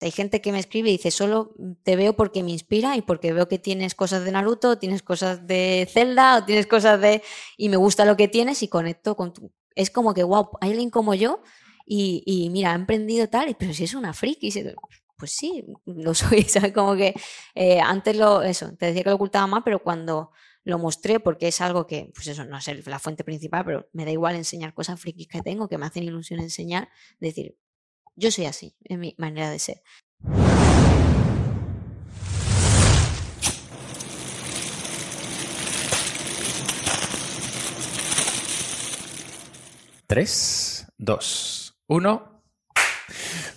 Hay gente que me escribe y dice, solo te veo porque me inspira y porque veo que tienes cosas de Naruto, tienes cosas de Zelda, o tienes cosas de... y me gusta lo que tienes y conecto con tu... Es como que, wow, hay alguien como yo y, y mira, ha emprendido tal, pero si es una friki, pues sí, lo soy, ¿sabes? Como que eh, antes lo, eso, te decía que lo ocultaba más, pero cuando lo mostré, porque es algo que, pues eso, no es la fuente principal, pero me da igual enseñar cosas frikis que tengo, que me hacen ilusión enseñar, decir, yo soy así, es mi manera de ser. Tres, dos, uno.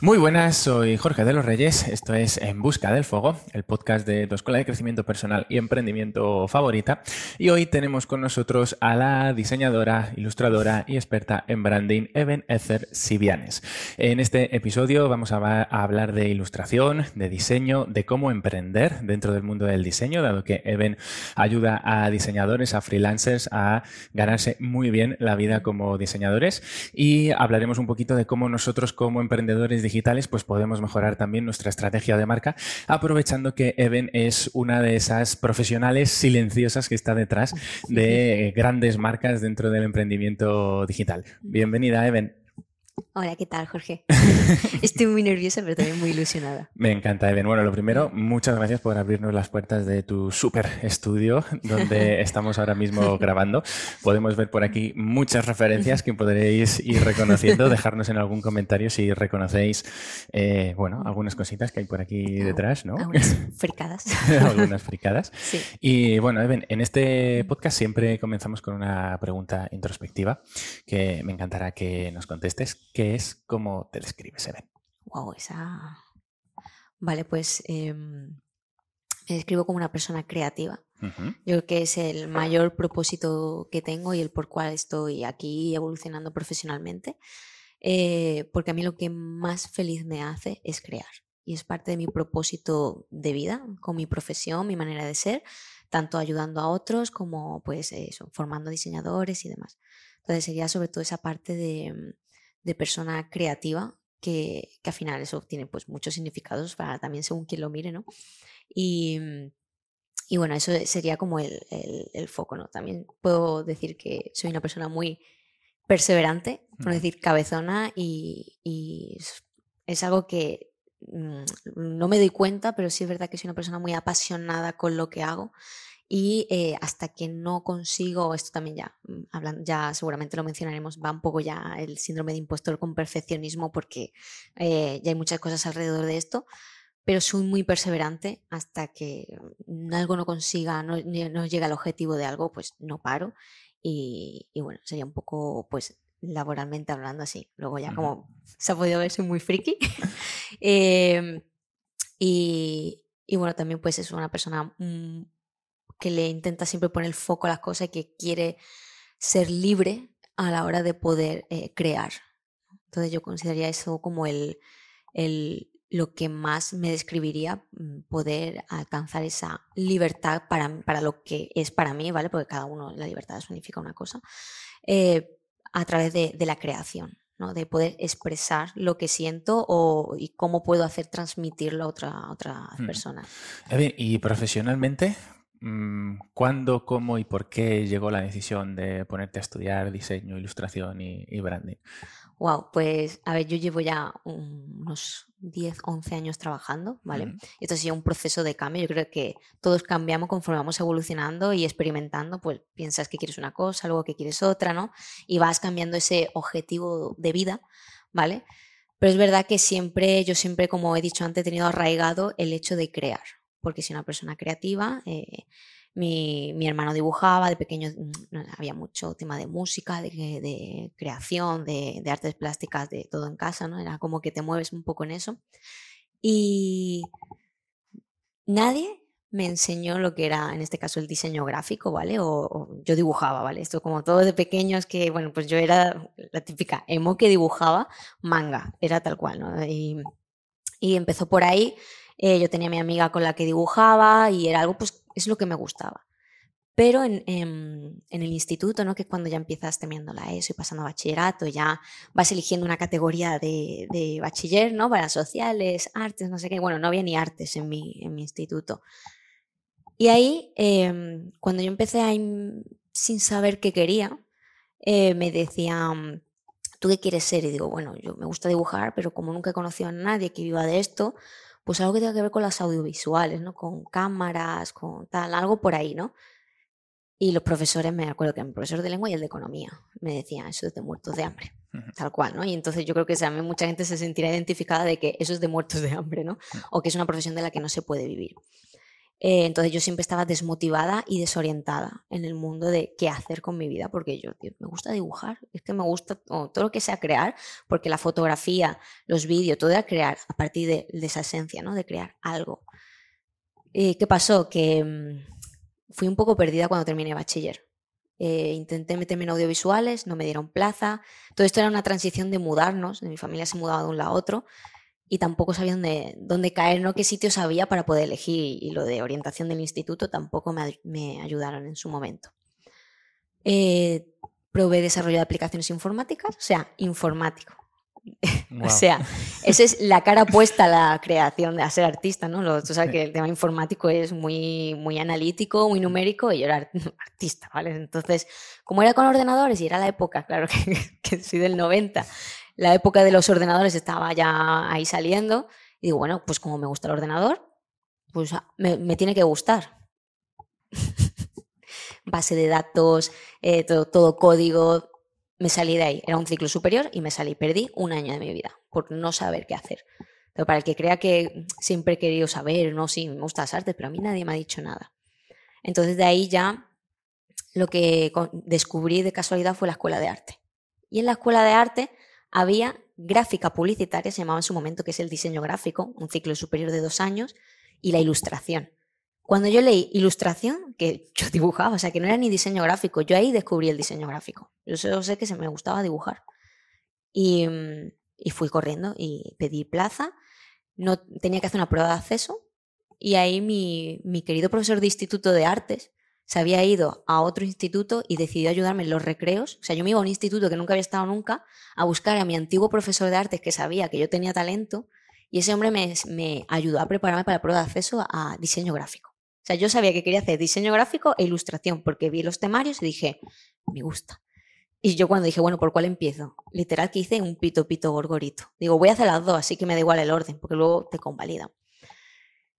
Muy buenas, soy Jorge de los Reyes. Esto es En Busca del Fuego, el podcast de tu escuela de crecimiento personal y emprendimiento favorita. Y hoy tenemos con nosotros a la diseñadora, ilustradora y experta en branding, Even Ether Sivianes. En este episodio vamos a, hablar de ilustración, de diseño, de cómo emprender dentro del mundo del diseño, dado que Even ayuda a diseñadores, a freelancers a ganarse muy bien la vida como diseñadores. Y hablaremos un poquito de cómo nosotros como emprendedores digitales, pues podemos mejorar también nuestra estrategia de marca, aprovechando que Even es una de esas profesionales silenciosas que está detrás de grandes marcas dentro del emprendimiento digital. Bienvenida, Even. Hola, ¿qué tal, Jorge? Estoy muy nerviosa, pero también muy ilusionada. Me encanta, Eben. Bueno, lo primero, muchas gracias por abrirnos las puertas de tu super estudio donde estamos ahora mismo grabando. Podemos ver por aquí muchas referencias que podréis ir reconociendo, dejarnos en algún comentario si reconocéis, eh, bueno, algunas cositas que hay por aquí detrás, ¿no? Algunas fricadas. algunas fricadas. Sí. Y bueno, Eben, en este podcast siempre comenzamos con una pregunta introspectiva que me encantará que nos contestes ¿Qué es cómo te describes, Eben? Wow, esa. Vale, pues em, me describo como una persona creativa. Yo creo que es el mayor propósito que tengo y el por cual estoy aquí evolucionando profesionalmente. Eh, porque a mí lo que más feliz me hace es crear. Y es parte de mi propósito de vida, con mi profesión, mi manera de ser, tanto ayudando a otros como pues eso, formando diseñadores y demás. Entonces sería sobre todo esa parte de, de persona creativa, que, que, al final eso tiene pues muchos significados para también según quien lo mire, ¿no? Y, mm, y bueno, eso sería como el, el, foco, ¿no? También puedo decir que soy una persona muy perseverante, por decir cabezona, y, y es algo que mm, no me doy cuenta, pero sí es verdad que soy una persona muy apasionada con lo que hago y eh, hasta que no consigo, esto también ya, mm, hablando, ya seguramente lo mencionaremos, va un poco ya el síndrome de impostor con perfeccionismo porque eh, ya hay muchas cosas alrededor de esto, pero soy muy perseverante hasta que algo no consiga, no, no llega al objetivo de algo, pues no paro y, y, bueno, sería un poco pues laboralmente hablando así. Luego ya como se ha podido ver, soy muy friki. Em, y, y, bueno, también pues es una persona mm, que le intenta siempre poner el foco a las cosas y que quiere ser libre a la hora de poder eh, crear. Entonces yo consideraría eso como el, el, lo que más me describiría, mm, poder alcanzar esa libertad para, para lo que es para mí, ¿vale? Porque cada uno, la libertad significa una cosa, eh, a través de, de la creación. ¿no? de poder expresar lo que siento o, y cómo puedo hacer transmitirlo a otra, otra mm. persona. Y profesionalmente, Mm, ¿Cuándo, cómo y por qué llegó la decisión de ponerte a estudiar diseño, ilustración y, branding? Wow, pues a ver, yo llevo ya unos 10, 11 años trabajando, ¿vale? Esto ha sido un proceso de cambio. Yo creo que todos cambiamos conforme vamos evolucionando y experimentando, pues piensas que quieres una cosa, luego que quieres otra, ¿no? Y vas cambiando ese objetivo de vida, ¿vale? Pero es verdad que siempre, yo siempre, como he dicho antes, he tenido arraigado el hecho de crear, porque soy una persona creativa. Eh, mi, hermano dibujaba, de pequeño mm, había mucho tema de música, de, creación, de, artes plásticas, de todo en casa, ¿no? Era como que te mueves un poco en eso. Y nadie me enseñó lo que era, en este caso, el diseño gráfico, ¿vale? O, yo dibujaba, ¿vale? Esto como todo de pequeños que, bueno, pues yo era la típica emo que dibujaba manga, era tal cual, ¿no? Y, y empezó por ahí eh, yo tenía mi amiga con la que dibujaba y era algo, pues es lo que me gustaba. Pero en, el instituto, ¿no? que es cuando ya empiezas temiendo la ESO y pasando a bachillerato, ya vas eligiendo una categoría de, de, bachiller, ¿no? Para sociales, artes, no sé qué. Bueno, no había ni artes en mi, en mi instituto. Y ahí, em, cuando yo empecé a, sin saber qué quería, eh, me decían, ¿tú qué quieres ser? Y digo, bueno, yo me gusta dibujar, pero como nunca he conocido a nadie que viva de esto, pues algo que tenga que ver con las audiovisuales, ¿no? Con cámaras, con tal, algo por ahí, ¿no? Y los profesores, me acuerdo que el profesor de lengua y el de economía me decían, eso es de muertos de hambre, tal cual, ¿no? Y entonces yo creo que también mucha gente se sentirá identificada de que eso es de muertos de hambre, ¿no? Mm. O que es una profesión de la que no se puede vivir. Eh, entonces yo siempre estaba desmotivada y desorientada en el mundo de qué hacer con mi vida, porque yo me gusta dibujar, es que me gusta todo lo que sea crear, porque la fotografía, los vídeos, todo era crear a partir de, esa esencia, ¿no? De crear algo. ¿Y ¿Qué pasó? Que mm, fui un poco perdida cuando terminé bachiller. Eh, intenté meterme en audiovisuales, no me dieron plaza. Todo esto era una transición de mudarnos, mi familia se mudaba de un lado a otro y tampoco sabía dónde, dónde caer, ¿no? qué sitios había para poder elegir y lo de orientación del instituto tampoco me, ayudaron en su momento. Eh, probé desarrollo de aplicaciones informáticas, o sea, informático. o sea, esa es la cara puesta a la creación, de ser artista, ¿no? tú sabes que el tema informático es muy, muy analítico, muy numérico y yo era artista, ¿vale? Entonces, como era con ordenadores y era la época, claro que, que soy del 90, la época de los ordenadores estaba ya ahí saliendo. Y digo, bueno, pues como me gusta el ordenador, pues ah, me, tiene que gustar. Base de datos, eh, todo, código. Me salí de ahí. Era un ciclo superior y me salí. Perdí un año de mi vida por no saber qué hacer. Pero para el que crea que siempre he querido saber, no, sí, me gusta las artes, pero a mí nadie me ha dicho nada. Entonces de ahí ya lo que descubrí de casualidad fue la escuela de arte. Y en la escuela de arte había gráfica publicitaria, se llamaba en su momento, que es el diseño gráfico, un ciclo superior de dos años, y la ilustración. Cuando yo leí ilustración, que yo dibujaba, o sea, que no era ni diseño gráfico, yo ahí descubrí el diseño gráfico. Yo solo sé que se me gustaba dibujar. Y, y fui corriendo y pedí plaza. No, tenía que hacer una prueba de acceso. Y ahí mi, mi querido profesor de Instituto de Artes se había ido a otro instituto y decidió ayudarme en los recreos. O sea, yo me iba a un instituto que nunca había estado nunca a buscar a mi antiguo profesor de artes que sabía que yo tenía talento y ese hombre me, me ayudó a prepararme para la prueba de acceso a diseño gráfico. O sea, yo sabía que quería hacer diseño gráfico e ilustración porque vi los temarios y dije, me gusta. Y yo cuando dije, bueno, ¿por cuál empiezo? Literal que hice un pito, pito, gorgorito. Digo, voy a hacer las dos, así que me da igual el orden, porque luego te convalidan.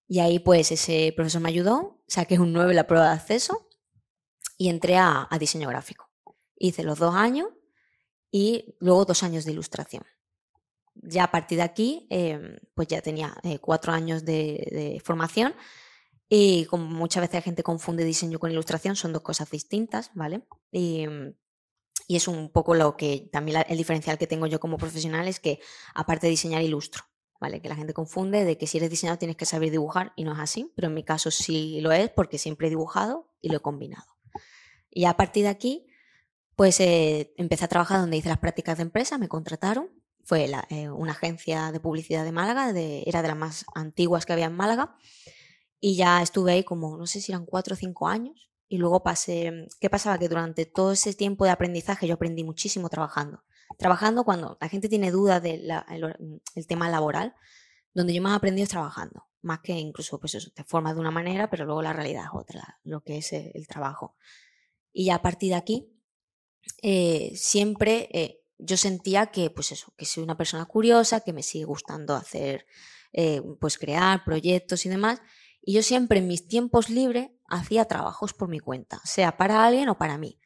Y ahí pues ese profesor me ayudó, saqué un 9 en la prueba de acceso y entré a, diseño gráfico. Hice los dos años y luego dos años de ilustración. Ya a partir de aquí, em, pues ya tenía eh, cuatro años de, formación y como muchas veces la gente confunde diseño con ilustración, son dos cosas distintas, ¿vale? Y, y es un poco lo que también el diferencial que tengo yo como profesional es que aparte de diseñar, ilustro. Que la gente confunde de que si eres diseñador tienes que saber dibujar y no es así, pero en mi caso sí lo es porque siempre he dibujado y lo he combinado. Y a partir de aquí, pues eh, empecé a trabajar donde hice las prácticas de empresa, me contrataron, fue eh, una agencia de publicidad de Málaga, era de las más antiguas que había en Málaga, y ya estuve ahí como, no sé si eran cuatro o cinco años, y luego pasé, ¿qué pasaba? Que durante todo ese tiempo de aprendizaje yo aprendí muchísimo trabajando trabajando cuando la gente tiene dudas del el, tema laboral, donde yo más he aprendido es trabajando, más que incluso pues eso, te formas de una manera, pero luego la realidad es otra, lo que es el, trabajo. Y ya a partir de aquí, eh, siempre eh, yo sentía que, pues eso, que soy una persona curiosa, que me sigue gustando hacer, eh, pues crear proyectos y demás. Y yo siempre en mis tiempos libres hacía trabajos por mi cuenta, sea para alguien o para mí.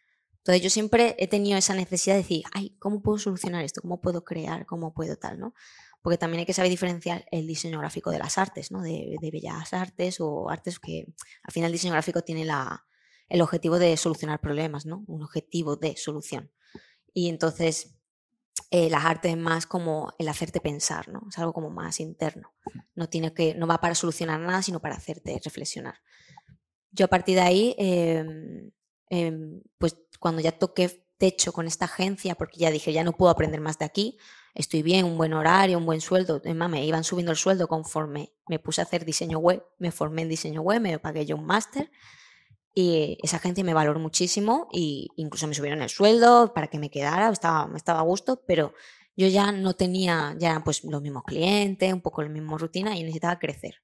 Entonces yo siempre he tenido esa necesidad de decir, ay, ¿cómo puedo solucionar esto? ¿Cómo puedo crear? ¿Cómo puedo tal? ¿no? Porque también hay que saber diferenciar el diseño gráfico de las artes, ¿no? De, bellas artes o artes que al final el diseño gráfico tiene la, el objetivo de solucionar problemas, ¿no? Un objetivo de solución. Y entonces eh, las artes es más como el hacerte pensar, ¿no? Es algo como más interno. No, tiene que, no va para solucionar nada, sino para hacerte reflexionar. Yo a partir de ahí, em, em, pues cuando ya toqué techo con esta agencia, porque ya dije, ya no puedo aprender más de aquí, estoy bien, un buen horario, un buen sueldo, además me iban subiendo el sueldo conforme me puse a hacer diseño web, me formé en diseño web, me pagué yo un máster Y esa agencia me valoró muchísimo e incluso me subieron el sueldo para que me quedara, estaba, estaba a gusto, pero yo ya no tenía, ya eran pues los mismos clientes, un poco la misma rutina y necesitaba crecer.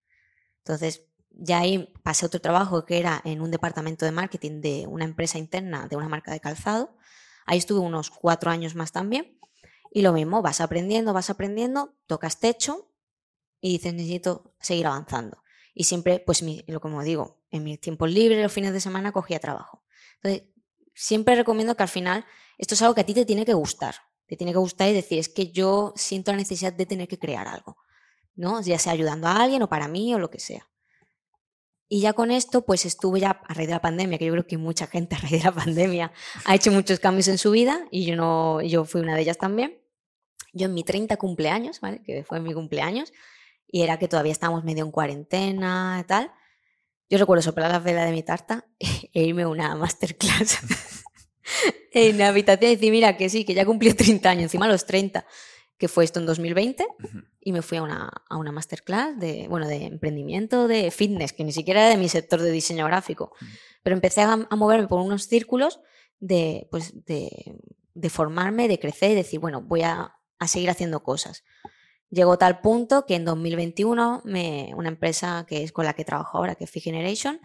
Entonces, ya ahí pasé otro trabajo que era en un departamento de marketing de una empresa interna de una marca de calzado. Ahí estuve unos cuatro años más también. Y lo mismo, vas aprendiendo, vas aprendiendo, tocas techo y dices, necesito seguir avanzando. Y siempre, pues, lo como digo, en mis tiempos libres, los fines de semana, cogía trabajo. Entonces, siempre recomiendo que al final esto es algo que a ti te tiene que gustar. Te tiene que gustar y decir, es que yo siento la necesidad de tener que crear algo, ¿no? Ya sea ayudando a alguien o para mí o lo que sea. Y ya con esto, pues estuve ya a raíz de la pandemia, que yo creo que mucha gente a raíz de la pandemia ha hecho muchos cambios en su vida y yo, no, yo fui una de ellas también. Yo en mi 30 cumpleaños, ¿vale? Que fue mi cumpleaños, y era que todavía estábamos medio en cuarentena y tal. Yo recuerdo soplar la vela de mi tarta e irme a una masterclass en la habitación y decir, mira, que sí, que ya cumplí 30 años, encima los 30, que fue esto en 2020, y me fui a una, a una masterclass de, bueno, de emprendimiento, de fitness, que ni siquiera era de mi sector de diseño gráfico, pero empecé a, a, moverme por unos círculos de, pues, de, de formarme, de crecer y decir, bueno, voy a, a seguir haciendo cosas. Llegó tal punto que en 2021 me, una empresa que es con la que trabajo ahora, que es Fi Generation,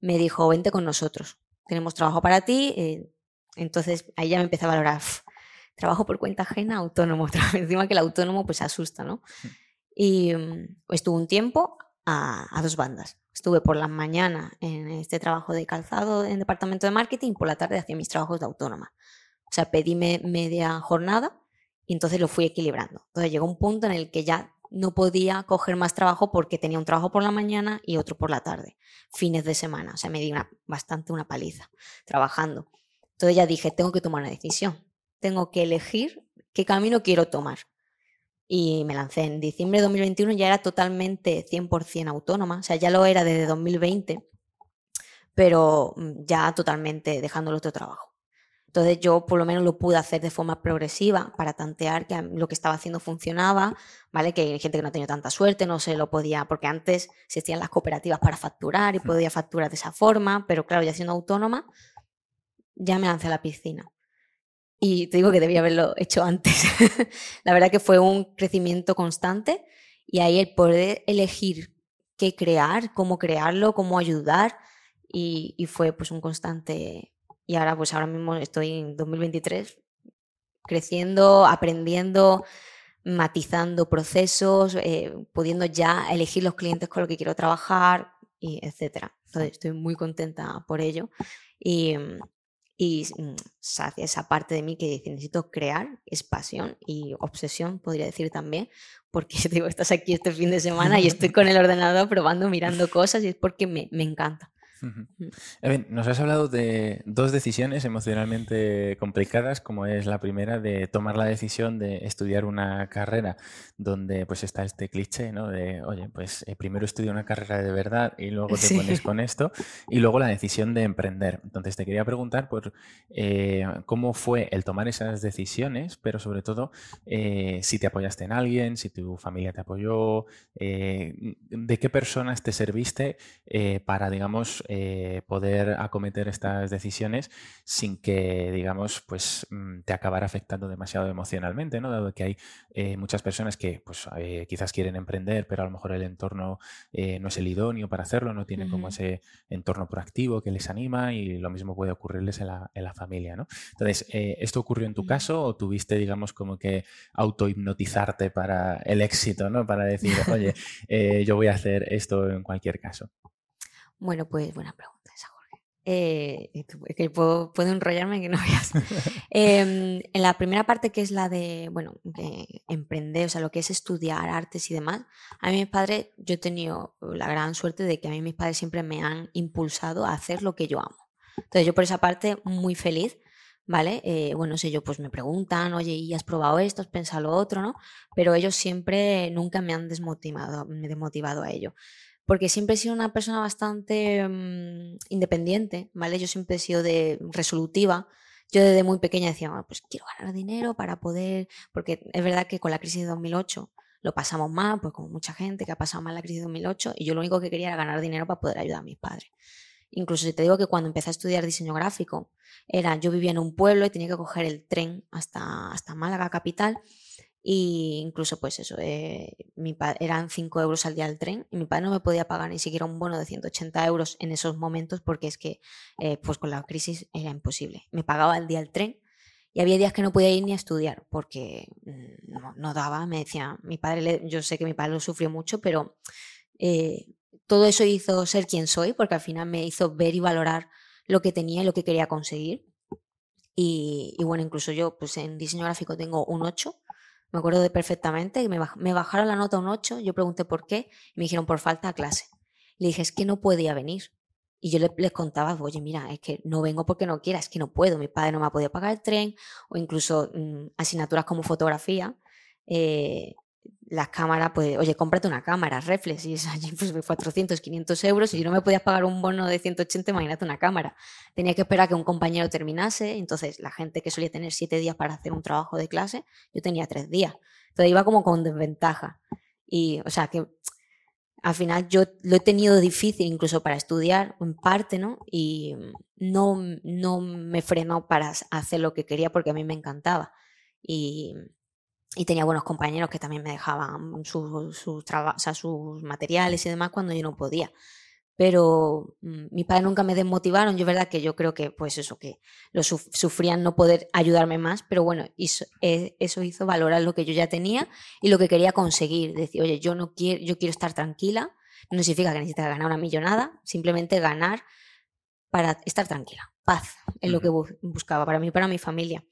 me dijo, vente con nosotros, tenemos trabajo para ti. Eh, entonces ahí ya me empecé a valorar, trabajo por cuenta ajena, autónomo, encima que el autónomo pues asusta, ¿no? Mm. Y um, estuve un tiempo a, a, dos bandas. Estuve por la mañana en este trabajo de calzado en departamento de marketing, por la tarde hacía mis trabajos de autónoma. O sea, pedí media jornada y entonces lo fui equilibrando. Entonces llegó un punto en el que ya no podía coger más trabajo porque tenía un trabajo por la mañana y otro por la tarde, fines de semana. O sea, me di bastante una paliza trabajando. Entonces ya dije, tengo que tomar una decisión. Tengo que elegir qué camino quiero tomar. Y me lancé en diciembre de 2021, ya era totalmente 100% autónoma. O sea, ya lo era desde 2020, pero mm, ya totalmente dejando el otro trabajo. Entonces yo por lo menos lo pude hacer de forma progresiva para tantear que lo que estaba haciendo funcionaba, ¿vale? Que hay gente que no ha tenido tanta suerte, no se lo podía, porque antes existían las cooperativas para facturar y podía facturar de esa forma, pero claro, ya siendo autónoma, ya me lancé a la piscina. Y te digo que debía haberlo hecho antes. la verdad que fue un crecimiento constante y ahí el poder elegir qué crear, cómo crearlo, cómo ayudar y, fue pues un constante y ahora, pues ahora mismo estoy en 2023 creciendo, aprendiendo, matizando procesos, eh, pudiendo ya elegir los clientes con los que quiero trabajar, y etcétera. Entonces estoy muy contenta por ello. Y, y mm, esa parte de mí que dice, necesito crear, es pasión y obsesión, podría decir también, porque digo, estás aquí este fin de semana y estoy con el ordenador probando, mirando cosas y es porque me, me encanta. Nos has hablado de dos decisiones emocionalmente complicadas, como es la primera de tomar la decisión de estudiar una carrera donde pues está este cliché, ¿no? De, oye, pues eh, primero estudia una carrera de verdad y luego te pones con esto, y luego la decisión de emprender. Entonces te quería preguntar por eh, cómo fue el tomar esas decisiones, pero sobre todo eh, si te apoyaste en alguien, si tu familia te apoyó, de qué personas te serviste para, digamos, eh, poder acometer estas decisiones sin que, digamos, pues mm, te acabara afectando demasiado emocionalmente, ¿no? Dado que hay eh, muchas personas que, pues, eh, quizás quieren emprender, pero a lo mejor el entorno no es el idóneo para hacerlo, no tienen como ese entorno proactivo que les anima y lo mismo puede ocurrirles en la, en la familia, ¿no? Entonces, ¿esto ocurrió en tu caso o tuviste, digamos, como que autohipnotizarte para el éxito, ¿no? Para decir, oye, yo voy a hacer esto en cualquier caso. Bueno, pues buena pregunta esa, Jorge. Eh, es que puedo, enrollarme que no veas. Em, en la primera parte, que es la de, bueno, emprender, o sea, lo que es estudiar artes y demás, a mí mis padres, yo he tenido la gran suerte de que a mí mis padres siempre me han impulsado a hacer lo que yo amo. Entonces, yo por esa parte, muy feliz. ¿vale? Eh, bueno, sé yo, pues me preguntan, oye, ¿y has probado esto? ¿Has pensado lo otro? ¿no? Pero ellos siempre, nunca me han desmotivado, desmotivado a ello porque siempre he sido una persona bastante mm, independiente, ¿vale? Yo siempre he sido de resolutiva. Yo desde muy pequeña decía, pues quiero ganar dinero para poder, porque es verdad que con la crisis de 2008 lo pasamos mal, pues como mucha gente que ha pasado mal la crisis de 2008, y yo lo único que quería era ganar dinero para poder ayudar a mis padres. Incluso si te digo que cuando empecé a estudiar diseño gráfico, era, yo vivía en un pueblo y tenía que coger el tren hasta, hasta Málaga capital y incluso, pues eso, eh, mi eran 5 euros al día el tren y mi padre no me podía pagar ni siquiera un bono de 180 euros en esos momentos porque es que, eh, pues con la crisis era imposible. Me pagaba el día el tren y había días que no podía ir ni a estudiar porque mm, no, daba. Me decía, mi padre, yo sé que mi padre lo sufrió mucho, pero eh, todo eso hizo ser quien soy porque al final me hizo ver y valorar lo que tenía y lo que quería conseguir. Y, y bueno, incluso yo, pues en diseño gráfico tengo un 8 me acuerdo de perfectamente, que me, bajaron la nota un 8, yo pregunté por qué, y me dijeron por falta de clase. Le dije, es que no podía venir. Y yo les, contaba, oye, mira, es que no vengo porque no quiera, es que no puedo, mi padre no me ha podido pagar el tren, o incluso mm, asignaturas como fotografía. Eh, las cámaras, pues, oye, cómprate una cámara, reflex, y es allí pues 400, 500 euros, y yo no me podía pagar un bono de 180, imagínate una cámara. Tenía que esperar a que un compañero terminase, entonces la gente que solía tener siete días para hacer un trabajo de clase, yo tenía tres días. Entonces iba como con desventaja. Y, o sea, que al final yo lo he tenido difícil incluso para estudiar, en parte, ¿no? Y no, no me frenó para hacer lo que quería porque a mí me encantaba. Y, y tenía buenos compañeros que también me dejaban sus, sus, sus materiales y demás cuando yo no podía. Pero mm, mis padres nunca me desmotivaron. Yo verdad que yo creo que, pues eso, que lo sufrían no poder ayudarme más, pero bueno, eh, eso hizo valorar lo que yo ya tenía y lo que quería conseguir. Decir, oye, yo no quiero, yo quiero estar tranquila. No significa que necesites ganar una millonada, simplemente ganar para estar tranquila. Paz es lo que buscaba para mí y para mi familia.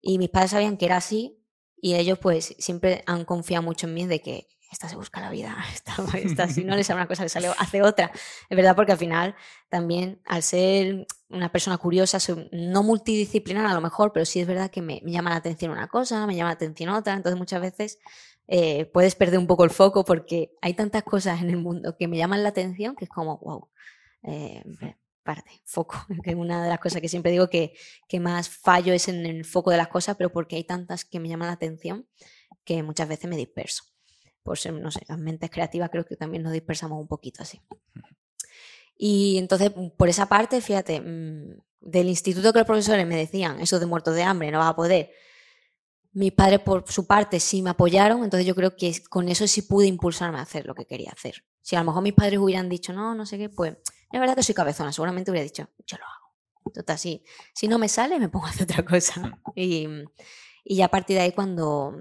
Y mis padres sabían que era así y ellos pues siempre han confiado mucho en mí de que esta se busca la vida, esta, si no le sale una cosa, le sale, hace otra. Es verdad porque al final también al ser una persona curiosa, no multidisciplinar a lo mejor, pero sí es verdad que me, llama la atención una cosa, me llama la atención otra, entonces muchas veces eh, puedes perder un poco el foco porque hay tantas cosas en el mundo que me llaman la atención que es como, wow, parte, foco, que una de las cosas que siempre digo que, que más fallo es en el foco de las cosas, pero porque hay tantas que me llaman la atención que muchas veces me disperso. Por ser, no sé, las mentes creativas creo que también nos dispersamos un poquito así. Y entonces, por esa parte, fíjate, mm, del instituto que los profesores me decían, eso de muertos de hambre, no vas a poder. Mis padres, por su parte, sí me apoyaron, entonces yo creo que con eso sí pude impulsarme a hacer lo que quería hacer. Si a lo mejor mis padres hubieran dicho, no, no sé qué, pues es verdad que soy cabezona, seguramente hubiera dicho, yo lo hago. Total, si, si no me sale, me pongo a hacer otra cosa. Mm. Y, y ya a partir de ahí, cuando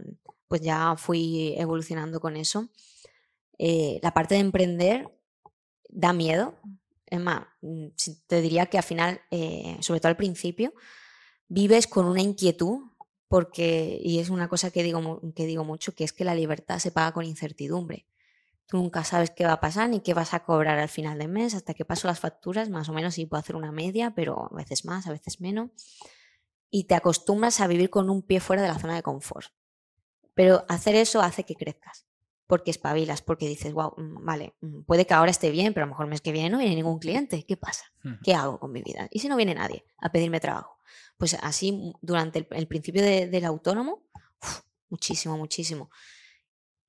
pues ya fui evolucionando con eso, eh, la parte de emprender da miedo. Es más, mm, te diría que al final, eh, sobre todo al principio, vives con una inquietud porque, y es una cosa que digo, que digo mucho, que es que la libertad se paga con incertidumbre. Tú nunca sabes qué va a pasar ni qué vas a cobrar al final del mes, hasta que paso las facturas, más o menos sí puedo hacer una media, pero a veces más, a veces menos. Y te acostumbras a vivir con un pie fuera de la zona de confort. Pero hacer eso hace que crezcas, porque espabilas, porque dices, wow, mm, vale, mm, puede que ahora esté bien, pero a lo mejor el mes que viene no viene ningún cliente. ¿Qué pasa? ¿Qué hago con mi vida? ¿Y si no viene nadie a pedirme trabajo? Pues así, mm, durante el, principio del autónomo, muchísimo, muchísimo.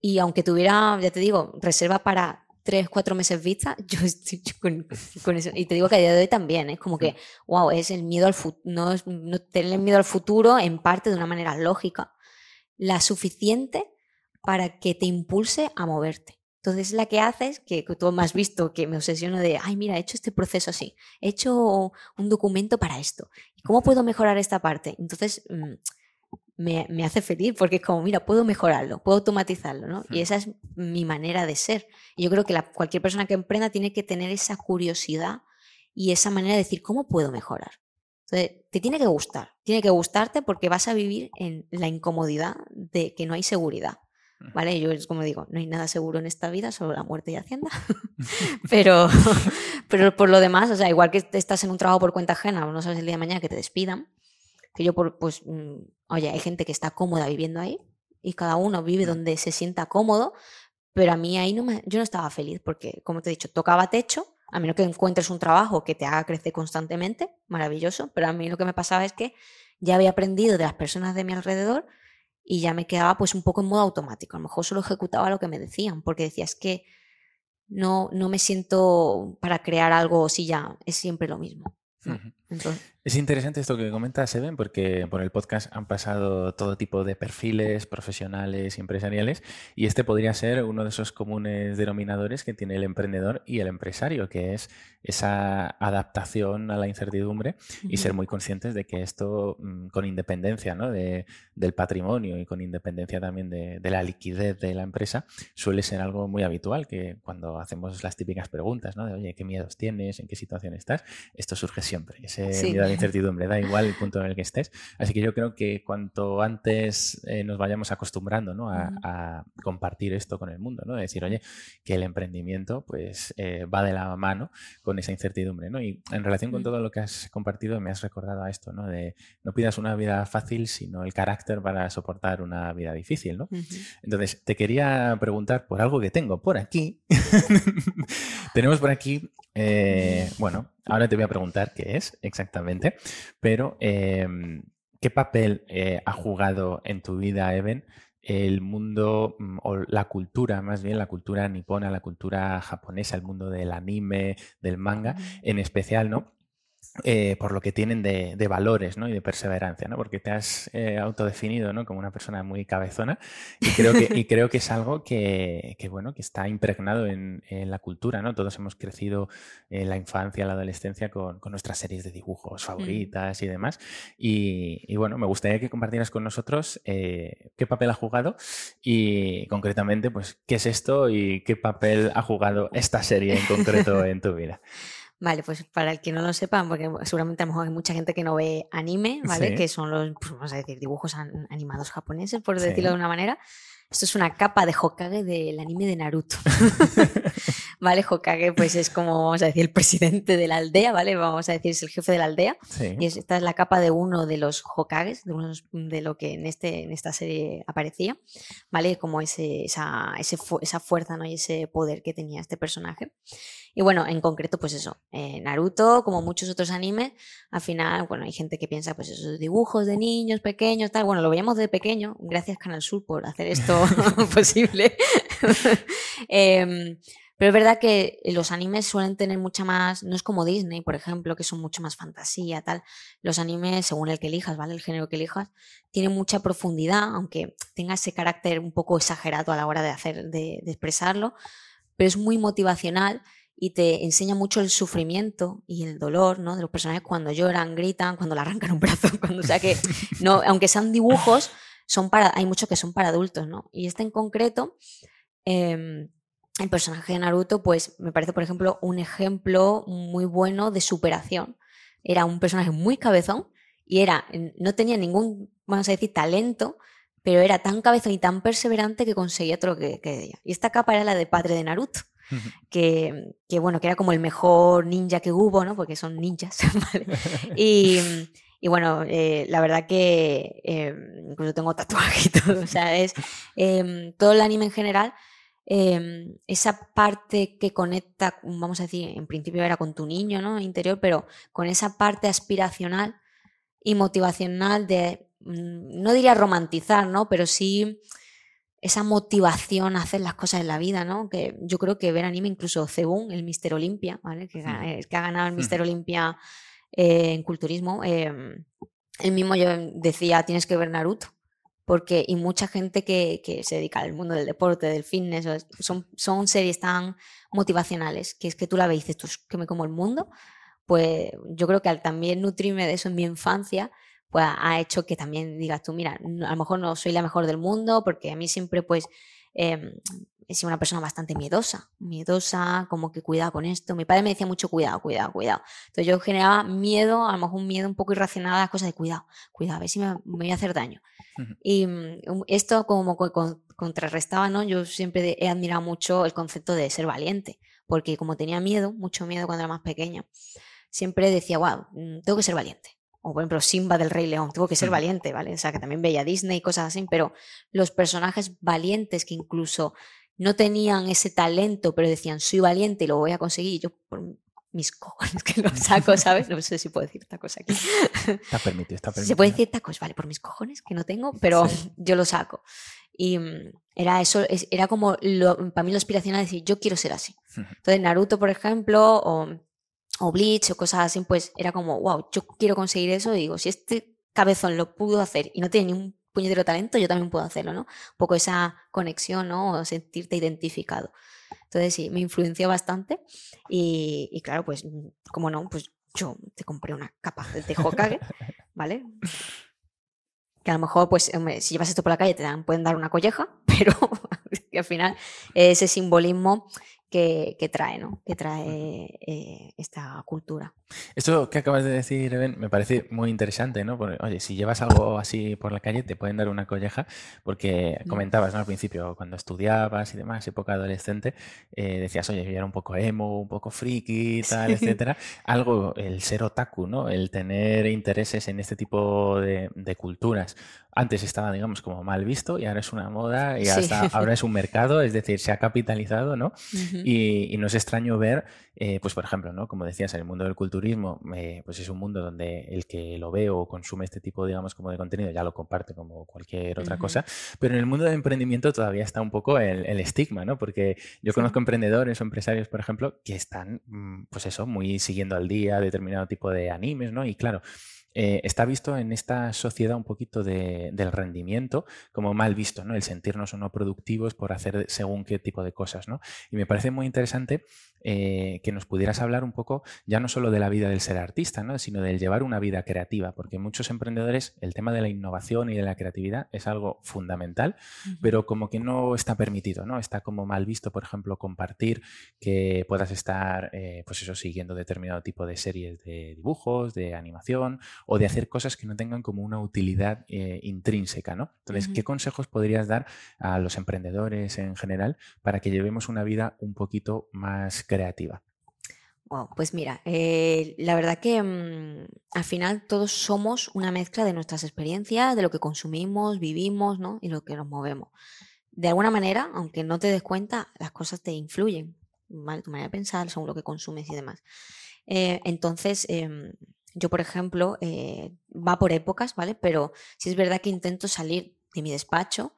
Y aunque tuviera, ya te digo, reserva para tres, cuatro meses vista, yo estoy con, eso. Y te digo que a día de hoy también, es como que, wow, es el miedo al futuro, no, no tener miedo al futuro en parte de una manera lógica, la suficiente para que te impulse a moverte. Entonces, la que haces, que, que tú me has visto, que me obsesiono de, ay, mira, he hecho este proceso así, he hecho un documento para esto, ¿cómo puedo mejorar esta parte? Entonces, mm, me, hace feliz porque es como, mira, puedo mejorarlo, puedo automatizarlo, ¿no? Y esa es mi manera de ser. Y yo creo que cualquier persona que emprenda tiene que tener esa curiosidad y esa manera de decir, ¿cómo puedo mejorar? Entonces, te tiene que gustar, tiene que gustarte porque vas a vivir en la incomodidad de que no hay seguridad. ¿Vale? Yo es como digo, no hay nada seguro en esta vida, solo la muerte y Hacienda. pero, pero por lo demás, o sea, igual que estás en un trabajo por cuenta ajena, no sabes el día de mañana que te despidan, que yo, pues, mm, oye, hay gente que está cómoda viviendo ahí y cada uno vive donde se sienta cómodo, pero a mí ahí no me, yo no estaba feliz porque, como te he dicho, tocaba techo, a menos que encuentres un trabajo que te haga crecer constantemente, maravilloso, pero a mí lo que me pasaba es que ya había aprendido de las personas de mi alrededor y ya me quedaba pues un poco en modo automático, a lo mejor solo ejecutaba lo que me decían, porque decía, es que no, no me siento para crear algo si ya es siempre lo mismo. Es interesante esto que comentas, Eben, porque por el podcast han pasado todo tipo de perfiles profesionales y empresariales y este podría ser uno de esos comunes denominadores que tiene el emprendedor y el empresario, que es esa adaptación a la incertidumbre y ser muy conscientes de que esto, mm, con independencia de, del patrimonio y con independencia también de, la liquidez de la empresa, suele ser algo muy habitual, que cuando hacemos las típicas preguntas, ¿no? de oye, ¿qué miedos tienes? ¿En qué situación estás? Esto surge siempre, ese miedo a la incertidumbre, da igual el punto en el que estés. Así que yo creo que cuanto antes eh, nos vayamos acostumbrando a, compartir esto con el mundo, ¿no? de decir, oye, que el emprendimiento pues eh, va de la mano con esa incertidumbre. ¿no? Y en relación con todo lo que has compartido, me has recordado a esto, ¿no? de no pidas una vida fácil, sino el carácter para soportar una vida difícil. ¿no? Entonces, te quería preguntar por algo que tengo por aquí. Tenemos por aquí, eh, bueno, Ahora te voy a preguntar qué es exactamente, pero em, ¿qué papel eh, ha jugado en tu vida, Eben, el mundo mm, o la cultura, más bien la cultura nipona, la cultura japonesa, el mundo del anime, del manga, en especial, ¿no? Eh, por lo que tienen de, valores ¿no? y de perseverancia, ¿no? porque te has eh, autodefinido ¿no? como una persona muy cabezona y creo que, y creo que es algo que, bueno, que está impregnado en, la cultura. ¿no? Todos hemos crecido en la infancia, en la adolescencia con, nuestras series de dibujos mm. favoritas y demás. Y, bueno, me gustaría que compartieras con nosotros eh, qué papel ha jugado y concretamente pues, qué es esto y qué papel ha jugado esta serie en concreto en tu vida. Vale, pues para el que no lo sepa, porque seguramente a lo mejor hay mucha gente que no ve anime, ¿vale? Que son los, pues, vamos a decir, dibujos animados japoneses, por decirlo de una manera. Esto es una capa de Hokage del anime de Naruto. ¿Vale? Hokage, pues es como, vamos a decir, el presidente de la aldea, ¿vale? Vamos a decir, es el jefe de la aldea. Y esta es la capa de uno de los Hokages, de, de lo que en, este, en esta serie aparecía, ¿vale? Como ese, esa, esa fuerza, ¿no? Y ese poder que tenía este personaje. Y bueno, en concreto, pues eso, eh, Naruto, como muchos otros animes, al final, bueno, hay gente que piensa, pues esos dibujos de niños pequeños, tal. Bueno, lo veíamos de pequeño, gracias Canal Sur por hacer esto posible. Em, pero es verdad que los animes suelen tener mucha más, no es como Disney, por ejemplo, que son mucho más fantasía, tal. Los animes, según el que elijas, ¿vale? El género que elijas, tienen mucha profundidad, aunque tenga ese carácter un poco exagerado a la hora de hacer, de, de expresarlo, pero es muy motivacional y te enseña mucho el sufrimiento y el dolor ¿no? de los personajes cuando lloran, gritan, cuando le arrancan un brazo, cuando, o sea que, no, aunque sean dibujos, son para, hay muchos que son para adultos, ¿no? Y este en concreto, em, el personaje de Naruto, pues me parece, por ejemplo, un ejemplo muy bueno de superación. Era un personaje muy cabezón y era, no tenía ningún, vamos a decir, talento, pero era tan cabezón y tan perseverante que conseguía todo lo que quería. Y esta capa era la de padre de Naruto que, que, bueno, que era como el mejor ninja que hubo, ¿no? Porque son ninjas, Y, y bueno, eh, la verdad que eh, incluso tengo tatuaje y todo, o sea, es em, todo el anime en general, em, esa parte que conecta, vamos a decir, en principio era con tu niño, ¿no? Interior, pero con esa parte aspiracional y motivacional de, mm, no diría romantizar, ¿no? Pero sí esa motivación a hacer las cosas en la vida, ¿no? Que yo creo que ver anime, incluso Cebun, el Mister Olimpia, ¿vale? Que, eh, que ha ganado el Mister Olimpia eh, en culturismo, eh, él mismo yo decía, tienes que ver Naruto, porque y mucha gente que, que, se dedica al mundo del deporte, del fitness, son, son series tan motivacionales, que es que tú la ves y dices, tú que me como el mundo, pues yo creo que al también nutrirme de eso en mi infancia, pues ha hecho que también digas tú, mira, a lo mejor no soy la mejor del mundo, porque a mí siempre pues eh, he sido una persona bastante miedosa, miedosa, como que cuidado con esto. Mi padre me decía mucho cuidado, cuidado, cuidado. Entonces yo generaba miedo, a lo mejor un miedo un poco irracional a las cosas de cuidado, cuidado, a ver si me, voy a hacer daño. Y mm, esto como contrarrestaba, ¿no? Yo siempre he admirado mucho el concepto de ser valiente, porque como tenía miedo, mucho miedo cuando era más pequeña, siempre decía, wow, mm, tengo que ser valiente o por ejemplo Simba del Rey León, tuvo que ser valiente, ¿vale? O sea, que también veía Disney y cosas así, pero los personajes valientes que incluso no tenían ese talento, pero decían, soy valiente y lo voy a conseguir, yo por mis cojones que lo saco, ¿sabes? No sé si puedo decir esta cosa aquí. Está permitido, está permitido. Se puede decir esta cosa, vale, por mis cojones que no tengo, pero yo lo saco. Y mm, era eso, era como para mí lo inspiracional decir, yo quiero ser así. Entonces, Naruto, por ejemplo, o, o Bleach o cosas así, pues era como, wow, yo quiero conseguir eso. Y digo, si este cabezón lo pudo hacer y no tiene ni un puñetero talento, yo también puedo hacerlo, ¿no? Un poco esa conexión, ¿no? O sentirte identificado. Entonces, sí, me influenció bastante. Y, y claro, pues, como no, pues yo te compré una capa de Hokage, ¿vale? que a lo mejor, pues, si llevas esto por la calle te dan, pueden dar una colleja, pero que al final ese simbolismo que, trae, ¿no? Que trae eh, esta cultura. Esto que acabas de decir, Ben, me parece muy interesante, ¿no? Porque, oye, si llevas algo así por la calle, te pueden dar una colleja, porque comentabas, ¿no? Al principio, cuando estudiabas y demás, época adolescente, eh, decías, oye, yo era un poco emo, un poco friki, tal, etcétera. Algo, el ser otaku, ¿no? El tener intereses en este tipo de, culturas. Antes estaba, digamos, como mal visto y ahora es una moda y hasta ahora es un mercado, es decir, se ha capitalizado, ¿no? Y, no es extraño ver, eh, pues por ejemplo, ¿no? Como decías, en el mundo del culturismo, eh, pues es un mundo donde el que lo ve o consume este tipo, digamos, como de contenido ya lo comparte como cualquier otra cosa, pero en el mundo del emprendimiento todavía está un poco el, estigma, ¿no? Porque yo conozco emprendedores o empresarios, por ejemplo, que están, mm, pues eso, muy siguiendo al día determinado tipo de animes, ¿no? Y claro, eh, está visto en esta sociedad un poquito del rendimiento como mal visto, ¿no? El sentirnos o no productivos por hacer según qué tipo de cosas, ¿no? Y me parece muy interesante eh, que nos pudieras hablar un poco ya no solo de la vida del ser artista, ¿no? sino del llevar una vida creativa, porque muchos emprendedores el tema de la innovación y de la creatividad es algo fundamental, pero como que no está permitido, ¿no? Está como mal visto, por ejemplo, compartir que puedas estar, eh, pues eso, siguiendo determinado tipo de series de dibujos, de animación o de hacer cosas que no tengan como una utilidad eh, intrínseca, ¿no? Entonces, ¿qué consejos podrías dar a los emprendedores en general para que llevemos una vida un poquito más creativa? pues mira, eh, la verdad que mm, al final todos somos una mezcla de nuestras experiencias, de lo que consumimos, vivimos, ¿no? Y lo que nos movemos. De alguna manera, aunque no te des cuenta, las cosas te influyen, ¿vale? Tu manera de pensar, según lo que consumes y demás. Eh, entonces, em, yo, por ejemplo, eh, va por épocas, ¿vale? Pero si es verdad que intento salir de mi despacho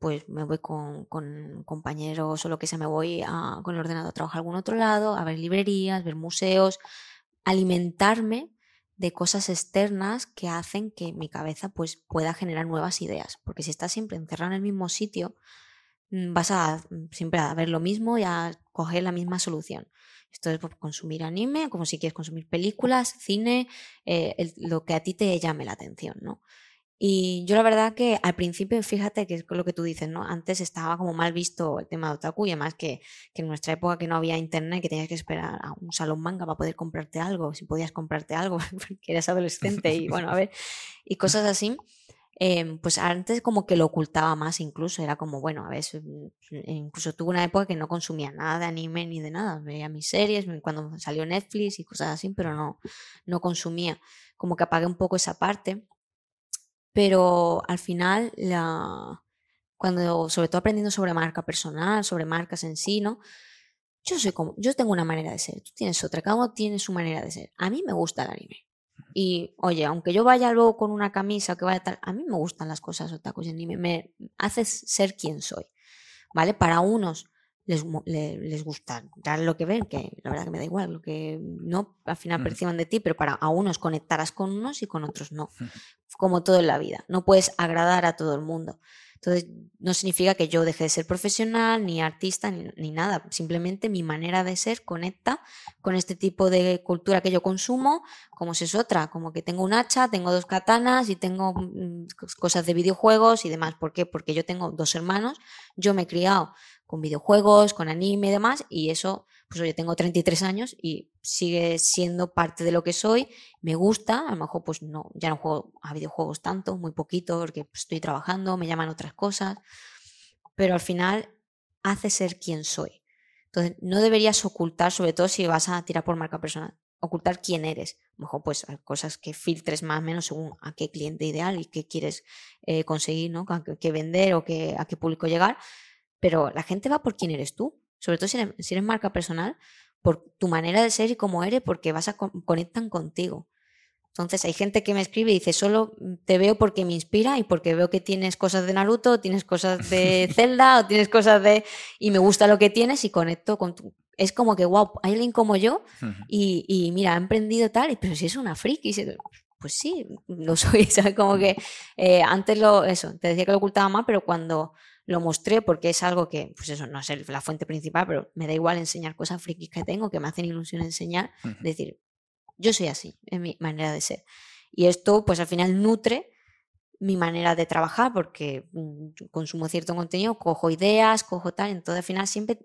pues me voy con, compañeros o lo que sea, me voy con el ordenador a trabajar a algún otro lado, a ver librerías, ver museos, alimentarme de cosas externas que hacen que mi cabeza pues pueda generar nuevas ideas, porque si estás siempre encerrado en el mismo sitio, mm, vas a mm, siempre a ver lo mismo y a coger la misma solución. Esto es consumir anime, como si quieres consumir películas, cine, eh, lo que a ti te llame la atención, ¿no? Y yo la verdad que al principio, fíjate que es lo que tú dices, ¿no? Antes estaba como mal visto el tema de otaku y además que, que en nuestra época que no había internet, que tenías que esperar a un salón manga para poder comprarte algo, si podías comprarte algo, porque eras adolescente y bueno, a ver, y cosas así. Em, pues antes como que lo ocultaba más incluso, era como, bueno, a ver, incluso tuve una época que no consumía nada de anime ni de nada, veía mis series cuando salió Netflix y cosas así, pero no, no consumía, como que apagué un poco esa parte pero al final, la, cuando, sobre todo aprendiendo sobre marca personal, sobre marcas en sí, ¿no? Yo soy como, yo tengo una manera de ser, tú tienes otra, cada uno tiene su manera de ser. A mí me gusta el anime. Y oye, aunque yo vaya luego con una camisa que vaya tal, a mí me gustan las cosas otakus y anime, me haces ser quien soy. ¿Vale? Para unos les, les, gusta dar lo que ven, que la verdad que me da igual, lo que no al final perciban de ti, pero para a unos conectarás con unos y con otros no. Como todo en la vida, no puedes agradar a todo el mundo. Entonces, no significa que yo deje de ser profesional, ni artista, ni, nada. Simplemente mi manera de ser conecta con este tipo de cultura que yo consumo, como si es otra, como que tengo un hacha, tengo dos katanas y tengo mm, cosas de videojuegos y demás. ¿Por qué? Porque yo tengo dos hermanos, yo me he criado con videojuegos, con anime y demás, y eso, pues oye, tengo 33 años y sigue siendo parte de lo que soy, me gusta, a lo mejor pues no, ya no juego a videojuegos tanto, muy poquito, porque pues, estoy trabajando, me llaman otras cosas, pero al final hace ser quien soy. Entonces, no deberías ocultar, sobre todo si vas a tirar por marca personal, ocultar quién eres. A lo mejor pues hay cosas que filtres más o menos según a qué cliente ideal y qué quieres eh, conseguir, ¿no? A qué vender o qué, a qué público llegar, pero la gente va por quién eres tú, sobre todo si eres, marca personal, por tu manera de ser y cómo eres, porque vas a conectan contigo. Entonces hay gente que me escribe y dice, solo te veo porque me inspira y porque veo que tienes cosas de Naruto, tienes cosas de Zelda o tienes cosas de... y me gusta lo que tienes y conecto con tu... Es como que, wow, hay alguien como yo y, y mira, ha emprendido tal, pero si es una friki, pues sí, lo soy, ¿sabes? Como que eh, antes lo, eso, te decía que lo ocultaba más, pero cuando lo mostré, porque es algo que, pues eso, no es la fuente principal, pero me da igual enseñar cosas frikis que tengo, que me hacen ilusión enseñar, decir, yo soy así, es mi manera de ser. Y esto, pues al final nutre mi manera de trabajar, porque mm, consumo cierto contenido, cojo ideas, cojo tal, entonces al final siempre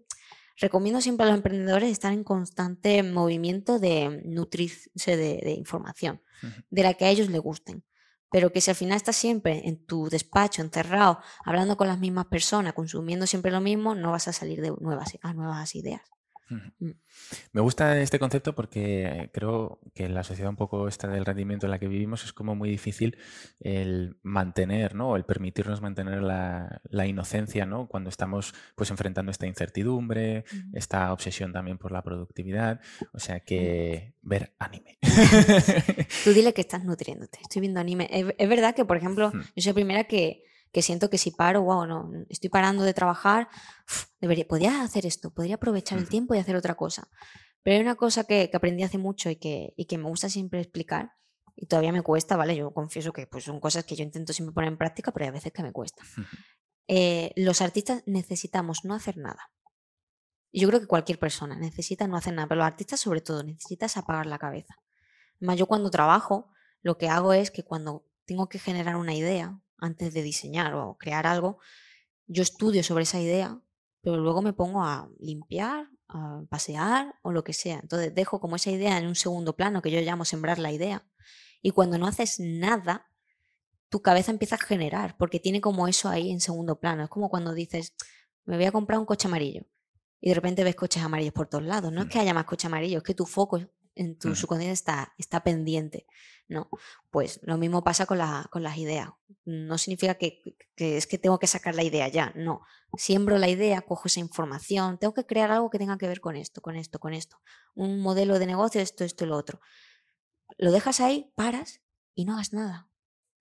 recomiendo siempre a los emprendedores estar en constante movimiento de nutrirse de, información, de la que a ellos les gusten. Pero que si al final estás siempre en tu despacho, encerrado, hablando con las mismas personas, consumiendo siempre lo mismo, no vas a salir de nuevas, a nuevas ideas. Mm. Me gusta este concepto porque creo que en la sociedad un poco esta del rendimiento en la que vivimos es como muy difícil el mantener, ¿no? El permitirnos mantener la, inocencia, ¿no? Cuando estamos pues enfrentando esta incertidumbre, esta obsesión también por la productividad. O sea que ver anime. Tú dile que estás nutriéndote. Estoy viendo anime. Es, verdad que, por ejemplo, yo soy la primera que que siento que si paro, wow, no, estoy parando de trabajar, debería, podría hacer esto, podría aprovechar el tiempo y hacer otra cosa. Pero hay una cosa que, aprendí hace mucho y que, y que me gusta siempre explicar, y todavía me cuesta, ¿vale? Yo confieso que pues, son cosas que yo intento siempre poner en práctica, pero hay veces que me cuesta. Eh, los artistas necesitamos no hacer nada. Yo creo que cualquier persona necesita no hacer nada, pero los artistas sobre todo necesitas apagar la cabeza. Además, yo cuando trabajo, lo que hago es que cuando tengo que generar una idea, antes de diseñar o crear algo, yo estudio sobre esa idea, pero luego me pongo a limpiar, a pasear o lo que sea. Entonces dejo como esa idea en un segundo plano que yo llamo sembrar la idea. Y cuando no haces nada, tu cabeza empieza a generar, porque tiene como eso ahí en segundo plano. Es como cuando dices, me voy a comprar un coche amarillo. Y de repente ves coches amarillos por todos lados. No es mm. que haya más coches amarillos, es que tu foco en tu subconsciente está, está pendiente. ¿no? Pues lo mismo pasa con, la, con las ideas. No significa que, que, es que tengo que sacar la idea ya, no. Siembro la idea, cojo esa información, tengo que crear algo que tenga que ver con esto, con esto, con esto. Un modelo de negocio, esto, esto y lo otro. Lo dejas ahí, paras y no hagas nada.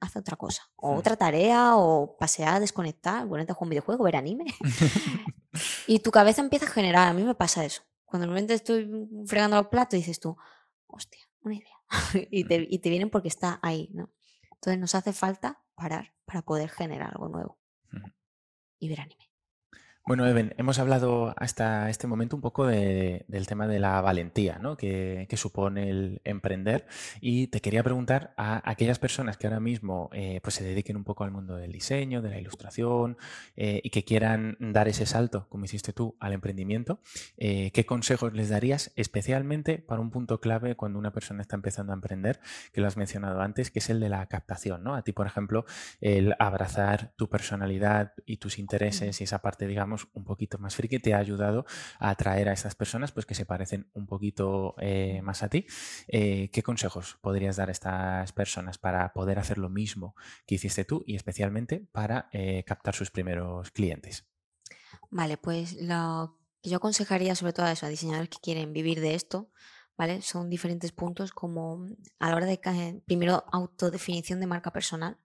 Haz otra cosa. O otra tarea, o pasear, desconectar, ponerte a jugar un videojuego, ver anime. y tu cabeza empieza a generar. A mí me pasa eso. Cuando realmente estoy fregando los platos, dices tú, hostia, una idea y, te, y te vienen porque está ahí, ¿no? Entonces nos hace falta parar para poder generar algo nuevo y ver anime. Bueno, Eben, hemos hablado hasta este momento un poco del tema de la valentía ¿no? que, supone el emprender y te quería preguntar a aquellas personas que ahora mismo eh, pues se dediquen un poco al mundo del diseño, de la ilustración eh, y que quieran dar ese salto, como hiciste tú, al emprendimiento, eh, ¿qué consejos les darías especialmente para un punto clave cuando una persona está empezando a emprender, que lo has mencionado antes, que es el de la captación? ¿no? A ti, por ejemplo, el abrazar tu personalidad y tus intereses y esa parte, digamos, un poquito más friki te ha ayudado a atraer a estas personas pues que se parecen un poquito eh, más a ti. Eh, ¿Qué consejos podrías dar a estas personas para poder hacer lo mismo que hiciste tú y especialmente para eh, captar sus primeros clientes? Vale, pues lo que yo aconsejaría sobre todo a eso, a diseñadores que quieren vivir de esto, ¿vale? Son diferentes puntos como a la hora de, primero, autodefinición de marca personal,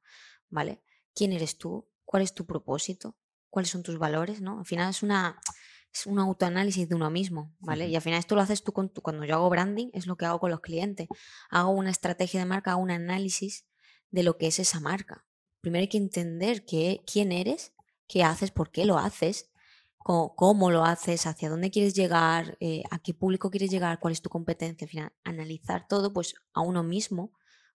¿vale? ¿Quién eres tú? ¿Cuál es tu propósito? Cuáles son tus valores, ¿no? Al final es una es un autoanálisis de uno mismo, ¿vale? Y al final esto lo haces tú con tu, cuando yo hago branding, es lo que hago con los clientes. Hago una estrategia de marca, hago un análisis de lo que es esa marca. Primero hay que entender qué, quién eres, qué haces, por qué lo haces, cómo, lo haces, hacia dónde quieres llegar, eh, a qué público quieres llegar, cuál es tu competencia. Al final, analizar todo pues a uno mismo,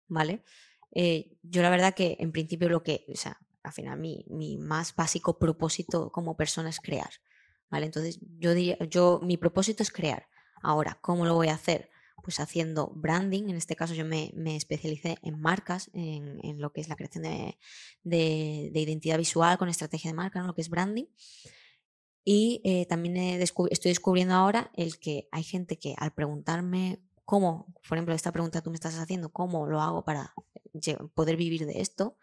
¿vale? Eh, yo la verdad que en principio lo que, o sea, al final mi, más básico propósito como persona es crear. ¿vale? Entonces yo diría, yo, mi propósito es crear. Ahora, ¿cómo lo voy a hacer? Pues haciendo branding, en este caso yo me, especialicé en marcas, en, lo que es la creación de, identidad visual con estrategia de marca, lo que es branding. Y eh, también estoy descubriendo ahora el que hay gente que al preguntarme cómo, por ejemplo, esta pregunta tú me estás haciendo, cómo lo hago para poder vivir de esto,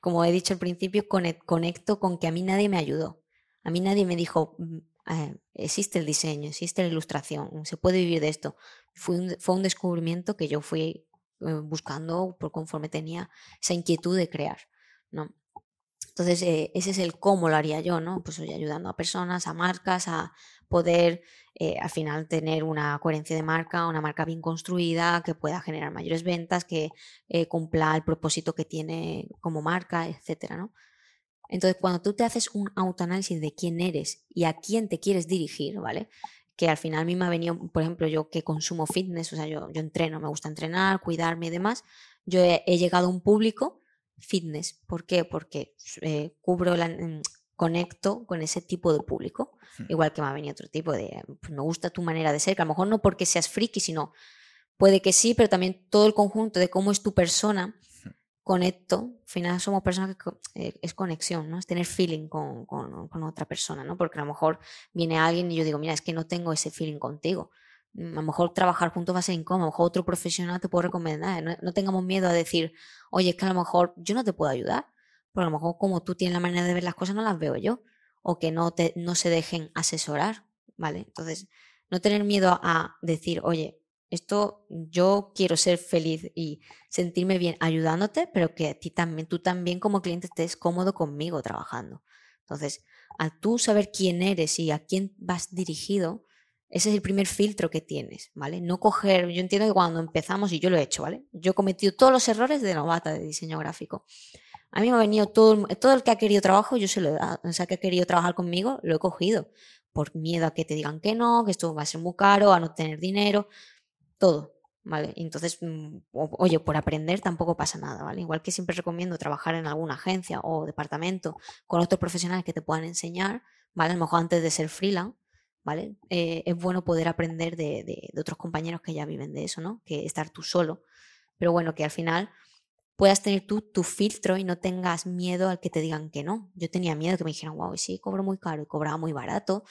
como he dicho al principio, conecto con que a mí nadie me ayudó. A mí nadie me dijo, mm, eh, existe el diseño, existe la ilustración, se puede vivir de esto. Fue un, fue un descubrimiento que yo fui eh, buscando por conforme tenía esa inquietud de crear, ¿no? Entonces, eh, ese es el cómo lo haría yo, ¿no? Pues ayudando a personas, a marcas, a poder eh, al final tener una coherencia de marca, una marca bien construida, que pueda generar mayores ventas, que cumpla el propósito que tiene como marca, etcétera, ¿no? Entonces, cuando tú te haces un autoanálisis de quién eres y a quién te quieres dirigir, ¿vale? Que al final a mí me ha venido, por ejemplo, yo que consumo fitness, o sea, yo, yo entreno, me gusta entrenar, cuidarme y demás, yo he, llegado a un público fitness. ¿Por qué? Porque eh, cubro, la, mm, conecto con ese tipo de público. Igual que me ha venido otro tipo de, pues me gusta tu manera de ser, que a lo mejor no porque seas friki, sino puede que sí, pero también todo el conjunto de cómo es tu persona conecto, al final somos personas que eh, es conexión, ¿no? Es tener feeling con, con, otra persona, ¿no? Porque a lo mejor viene alguien y yo digo, mira, es que no tengo ese feeling contigo. Mm, a lo mejor trabajar juntos va a ser incómodo, a lo mejor otro profesional te puedo recomendar. No, no tengamos miedo a decir, oye, es que a lo mejor yo no te puedo ayudar, porque a lo mejor como tú tienes la manera de ver las cosas no las veo yo, o que no, te, no se dejen asesorar, ¿vale? Entonces, no tener miedo a decir, oye, esto yo quiero ser feliz y sentirme bien ayudándote, pero que a ti también, tú también como cliente estés cómodo conmigo trabajando. Entonces, al tú saber quién eres y a quién vas dirigido, ese es el primer filtro que tienes, ¿vale? No coger, yo entiendo que cuando empezamos, y yo lo he hecho, ¿vale? Yo he cometido todos los errores de novata de diseño gráfico. A mí me ha venido todo, todo el que ha querido trabajo, yo se lo he dado, o sea, que ha querido trabajar conmigo, lo he cogido, por miedo a que te digan que no, que esto va a ser muy caro, a no tener dinero todo, ¿vale? Entonces, mm, oye, por aprender tampoco pasa nada, ¿vale? Igual que siempre recomiendo trabajar en alguna agencia o departamento con otros profesionales que te puedan enseñar, ¿vale? A lo mejor antes de ser freelance, ¿vale? Eh, es bueno poder aprender de, de, otros compañeros que ya viven de eso, ¿no? Que estar tú solo. Pero bueno, que al final puedas tener tú tu filtro y no tengas miedo al que te digan que no. Yo tenía miedo que me dijeran, wow, sí, cobro muy caro y cobraba muy barato.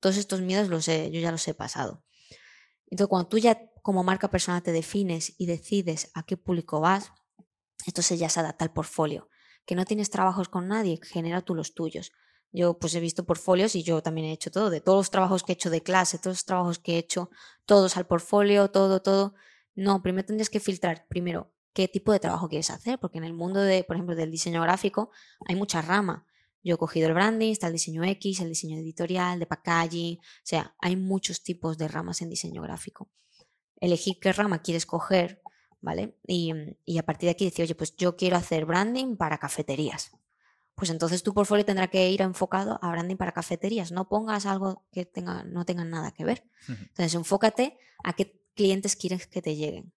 Todos estos miedos los he, yo ya los he pasado. Entonces, cuando tú ya como marca personal te defines y decides a qué público vas, entonces ya se adapta al portfolio. Que no tienes trabajos con nadie, genera tú los tuyos. Yo pues he visto portfolios y yo también he hecho todo, de todos los trabajos que he hecho de clase, todos los trabajos que he hecho, todos al portfolio, todo, todo. No, primero tendrías que filtrar, primero, qué tipo de trabajo quieres hacer, porque en el mundo de, por ejemplo, del diseño gráfico hay mucha rama. Yo he cogido el branding, está el diseño X, el diseño editorial, de packaging, o sea, hay muchos tipos de ramas en diseño gráfico. Elegir qué rama quieres coger, ¿vale? Y, a partir de aquí decir, oye, pues yo quiero hacer branding para cafeterías. Pues entonces tu portfolio tendrá que ir enfocado a branding para cafeterías. No pongas algo que tenga, no tenga nada que ver. Entonces enfócate a qué clientes quieres que te lleguen.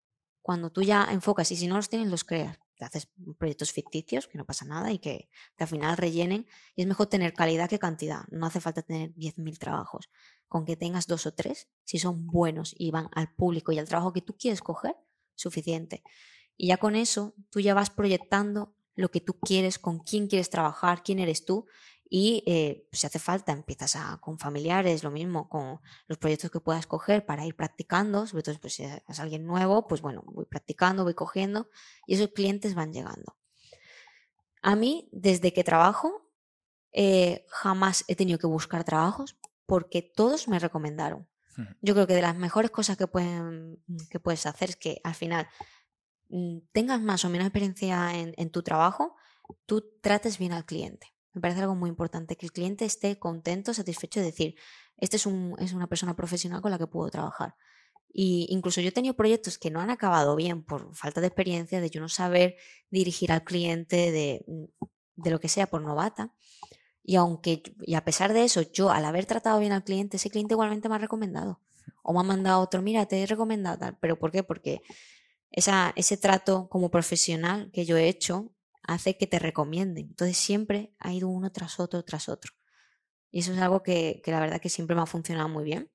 Cuando tú ya enfocas y si no los tienes, los creas te haces proyectos ficticios, que no pasa nada y que, al final rellenen. Y es mejor tener calidad que cantidad. No hace falta tener 10.000 trabajos. Con que tengas dos o tres, si son buenos y van al público y al trabajo que tú quieres coger, suficiente. Y ya con eso, tú ya vas proyectando lo que tú quieres, con quién quieres trabajar, quién eres tú y eh, si hace falta, empiezas a, con familiares, lo mismo con los proyectos que puedas coger para ir practicando, sobre todo pues, si es alguien nuevo, pues bueno, voy practicando, voy cogiendo y esos clientes van llegando. A mí, desde que trabajo, eh, jamás he tenido que buscar trabajos porque todos me recomendaron. Yo creo que de las mejores cosas que, pueden, que puedes hacer es que al final mm, tengas más o menos experiencia en, en tu trabajo, tú trates bien al cliente. Me parece algo muy importante, que el cliente esté contento, satisfecho de decir, este es, un, es una persona profesional con la que puedo trabajar. Y incluso yo he tenido proyectos que no han acabado bien por falta de experiencia, de yo no saber dirigir al cliente, de, de lo que sea, por novata. Y aunque, y a pesar de eso, yo al haber tratado bien al cliente, ese cliente igualmente me ha recomendado. O me ha mandado otro, mira, te he recomendado. ¿Pero por qué? Porque ese trato como profesional que yo he hecho hace que te recomienden. Entonces siempre ha ido uno tras otro, tras otro. Y eso es algo que, la verdad que siempre me ha funcionado muy bien.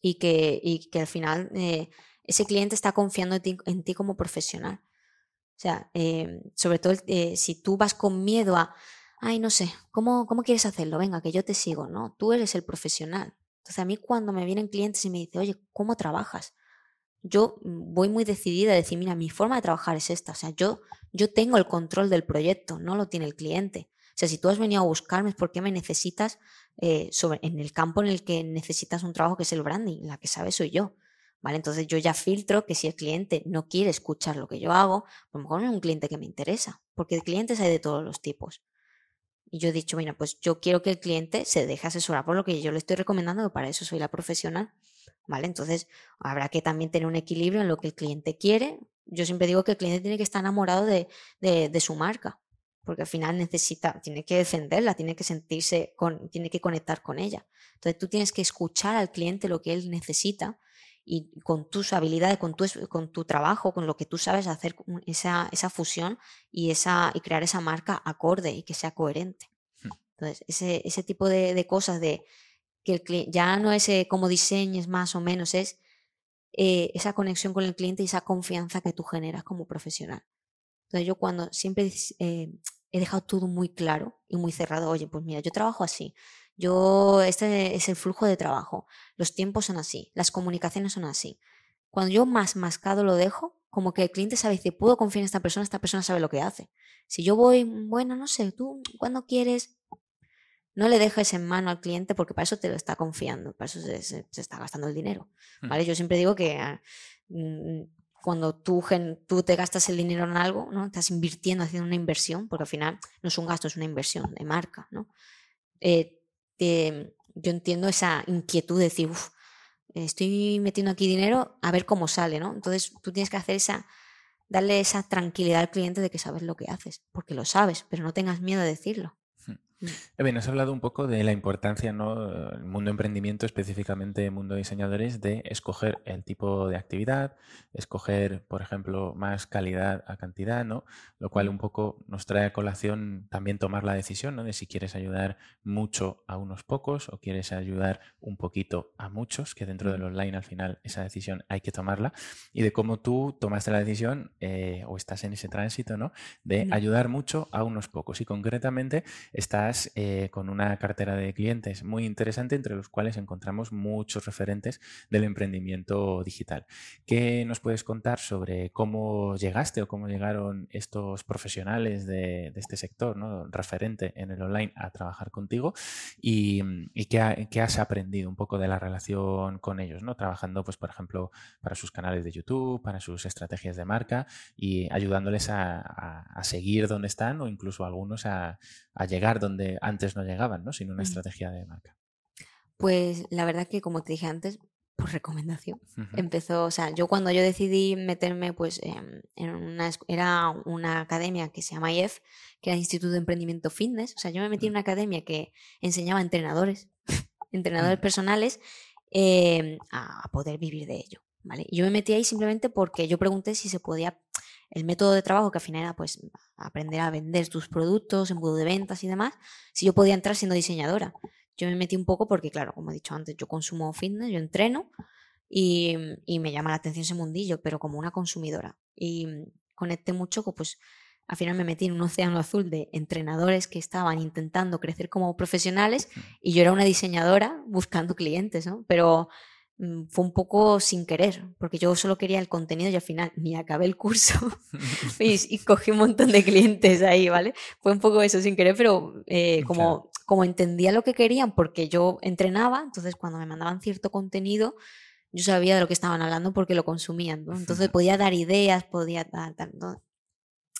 Y que, que al final eh, ese cliente está confiando en ti, como profesional. O sea, eh, sobre todo eh, si tú vas con miedo a, ay, no sé, ¿cómo, ¿cómo quieres hacerlo? Venga, que yo te sigo, ¿no? Tú eres el profesional. Entonces a mí cuando me vienen clientes y me dicen, oye, ¿cómo trabajas? Yo voy muy decidida a decir, mira, mi forma de trabajar es esta. O sea, yo, yo tengo el control del proyecto, no lo tiene el cliente. O sea, si tú has venido a buscarme es porque me necesitas eh, sobre, en el campo en el que necesitas un trabajo que es el branding, la que sabe soy yo. ¿Vale? Entonces yo ya filtro que si el cliente no quiere escuchar lo que yo hago, a lo mejor no es un cliente que me interesa, porque clientes hay de todos los tipos. Y yo he dicho, mira, pues yo quiero que el cliente se deje asesorar por lo que yo le estoy recomendando, para eso soy la profesional. ¿Vale? Entonces habrá que también tener un equilibrio en lo que el cliente quiere. Yo siempre digo que el cliente tiene que estar enamorado de, de, su marca, porque al final necesita, tiene que defenderla, tiene que sentirse, con, tiene que conectar con ella. Entonces tú tienes que escuchar al cliente lo que él necesita y con tus habilidades, con tu, con tu trabajo, con lo que tú sabes hacer esa, esa fusión y, esa, y crear esa marca acorde y que sea coherente. Hmm. Entonces, ese, ese tipo de, de, cosas de que el cliente, ya no es eh, como diseñes más o menos, es eh, esa conexión con el cliente y esa confianza que tú generas como profesional. Entonces yo cuando siempre eh, he dejado todo muy claro y muy cerrado, oye, pues mira, yo trabajo así, yo, este es el flujo de trabajo, los tiempos son así, las comunicaciones son así. Cuando yo más mascado lo dejo, como que el cliente sabe, dice, puedo confiar en esta persona, esta persona sabe lo que hace. Si yo voy, bueno, no sé, tú cuando quieres, no le dejes en mano al cliente porque para eso te lo está confiando, para eso se, está gastando el dinero. Mm. ¿vale? Yo siempre digo que ah, mm, cuando tú, tú te gastas el dinero en algo, ¿no? estás invirtiendo, haciendo una inversión, porque al final no es un gasto, es una inversión de marca. ¿no? Eh, yo entiendo esa inquietud de decir, uff, estoy metiendo aquí dinero a ver cómo sale, ¿no? Entonces tú tienes que hacer esa, darle esa tranquilidad al cliente de que sabes lo que haces, porque lo sabes, pero no tengas miedo de decirlo. Mm. Bien, has hablado un poco de la importancia, ¿no? El mundo emprendimiento, específicamente el mundo de diseñadores, de escoger el tipo de actividad, escoger, por ejemplo, más calidad a cantidad, ¿no? Lo cual un poco nos trae a colación también tomar la decisión, ¿no? De si quieres ayudar mucho a unos pocos o quieres ayudar un poquito a muchos, que dentro del online al final esa decisión hay que tomarla, y de cómo tú tomaste la decisión eh, o estás en ese tránsito, ¿no? De ayudar mucho a unos pocos. Y concretamente estás eh, con una cartera de clientes muy interesante, entre los cuales encontramos muchos referentes del emprendimiento digital. ¿Qué nos puedes contar sobre cómo llegaste o cómo llegaron estos profesionales de, este sector, ¿no? referente en el online, a trabajar contigo? ¿Y, qué, has aprendido un poco de la relación con ellos? ¿no? Trabajando, pues, por ejemplo, para sus canales de YouTube, para sus estrategias de marca y ayudándoles a, seguir donde están o incluso algunos a, a llegar donde antes no llegaban, ¿no? Sin una estrategia de marca. Pues la verdad que, como te dije antes, por recomendación. Empezó, o sea, yo cuando yo decidí meterme, pues, en una, era una academia que se llama IEF, que era Instituto de Emprendimiento Fitness. O sea, yo me metí en una academia que enseñaba a entrenadores, entrenadores personales, em, a, poder vivir de ello. ¿vale? yo me metí ahí simplemente porque yo pregunté si se podía el método de trabajo que al final era pues aprender a vender tus productos, embudo de ventas y demás, si yo podía entrar siendo diseñadora. Yo me metí un poco porque, claro, como he dicho antes, yo consumo fitness, yo entreno y, me llama la atención ese mundillo, pero como una consumidora. Y conecté mucho, pues al final me metí en un océano azul de entrenadores que estaban intentando crecer como profesionales y yo era una diseñadora buscando clientes, ¿no? Pero Mm, fue un poco sin querer, porque yo solo quería el contenido y al final ni acabé el curso y, cogí un montón de clientes ahí, ¿vale? Fue un poco eso sin querer, pero eh, como, como entendía lo que querían porque yo entrenaba, entonces cuando me mandaban cierto contenido, yo sabía de lo que estaban hablando porque lo consumían, ¿no? Entonces podía dar ideas, podía dar...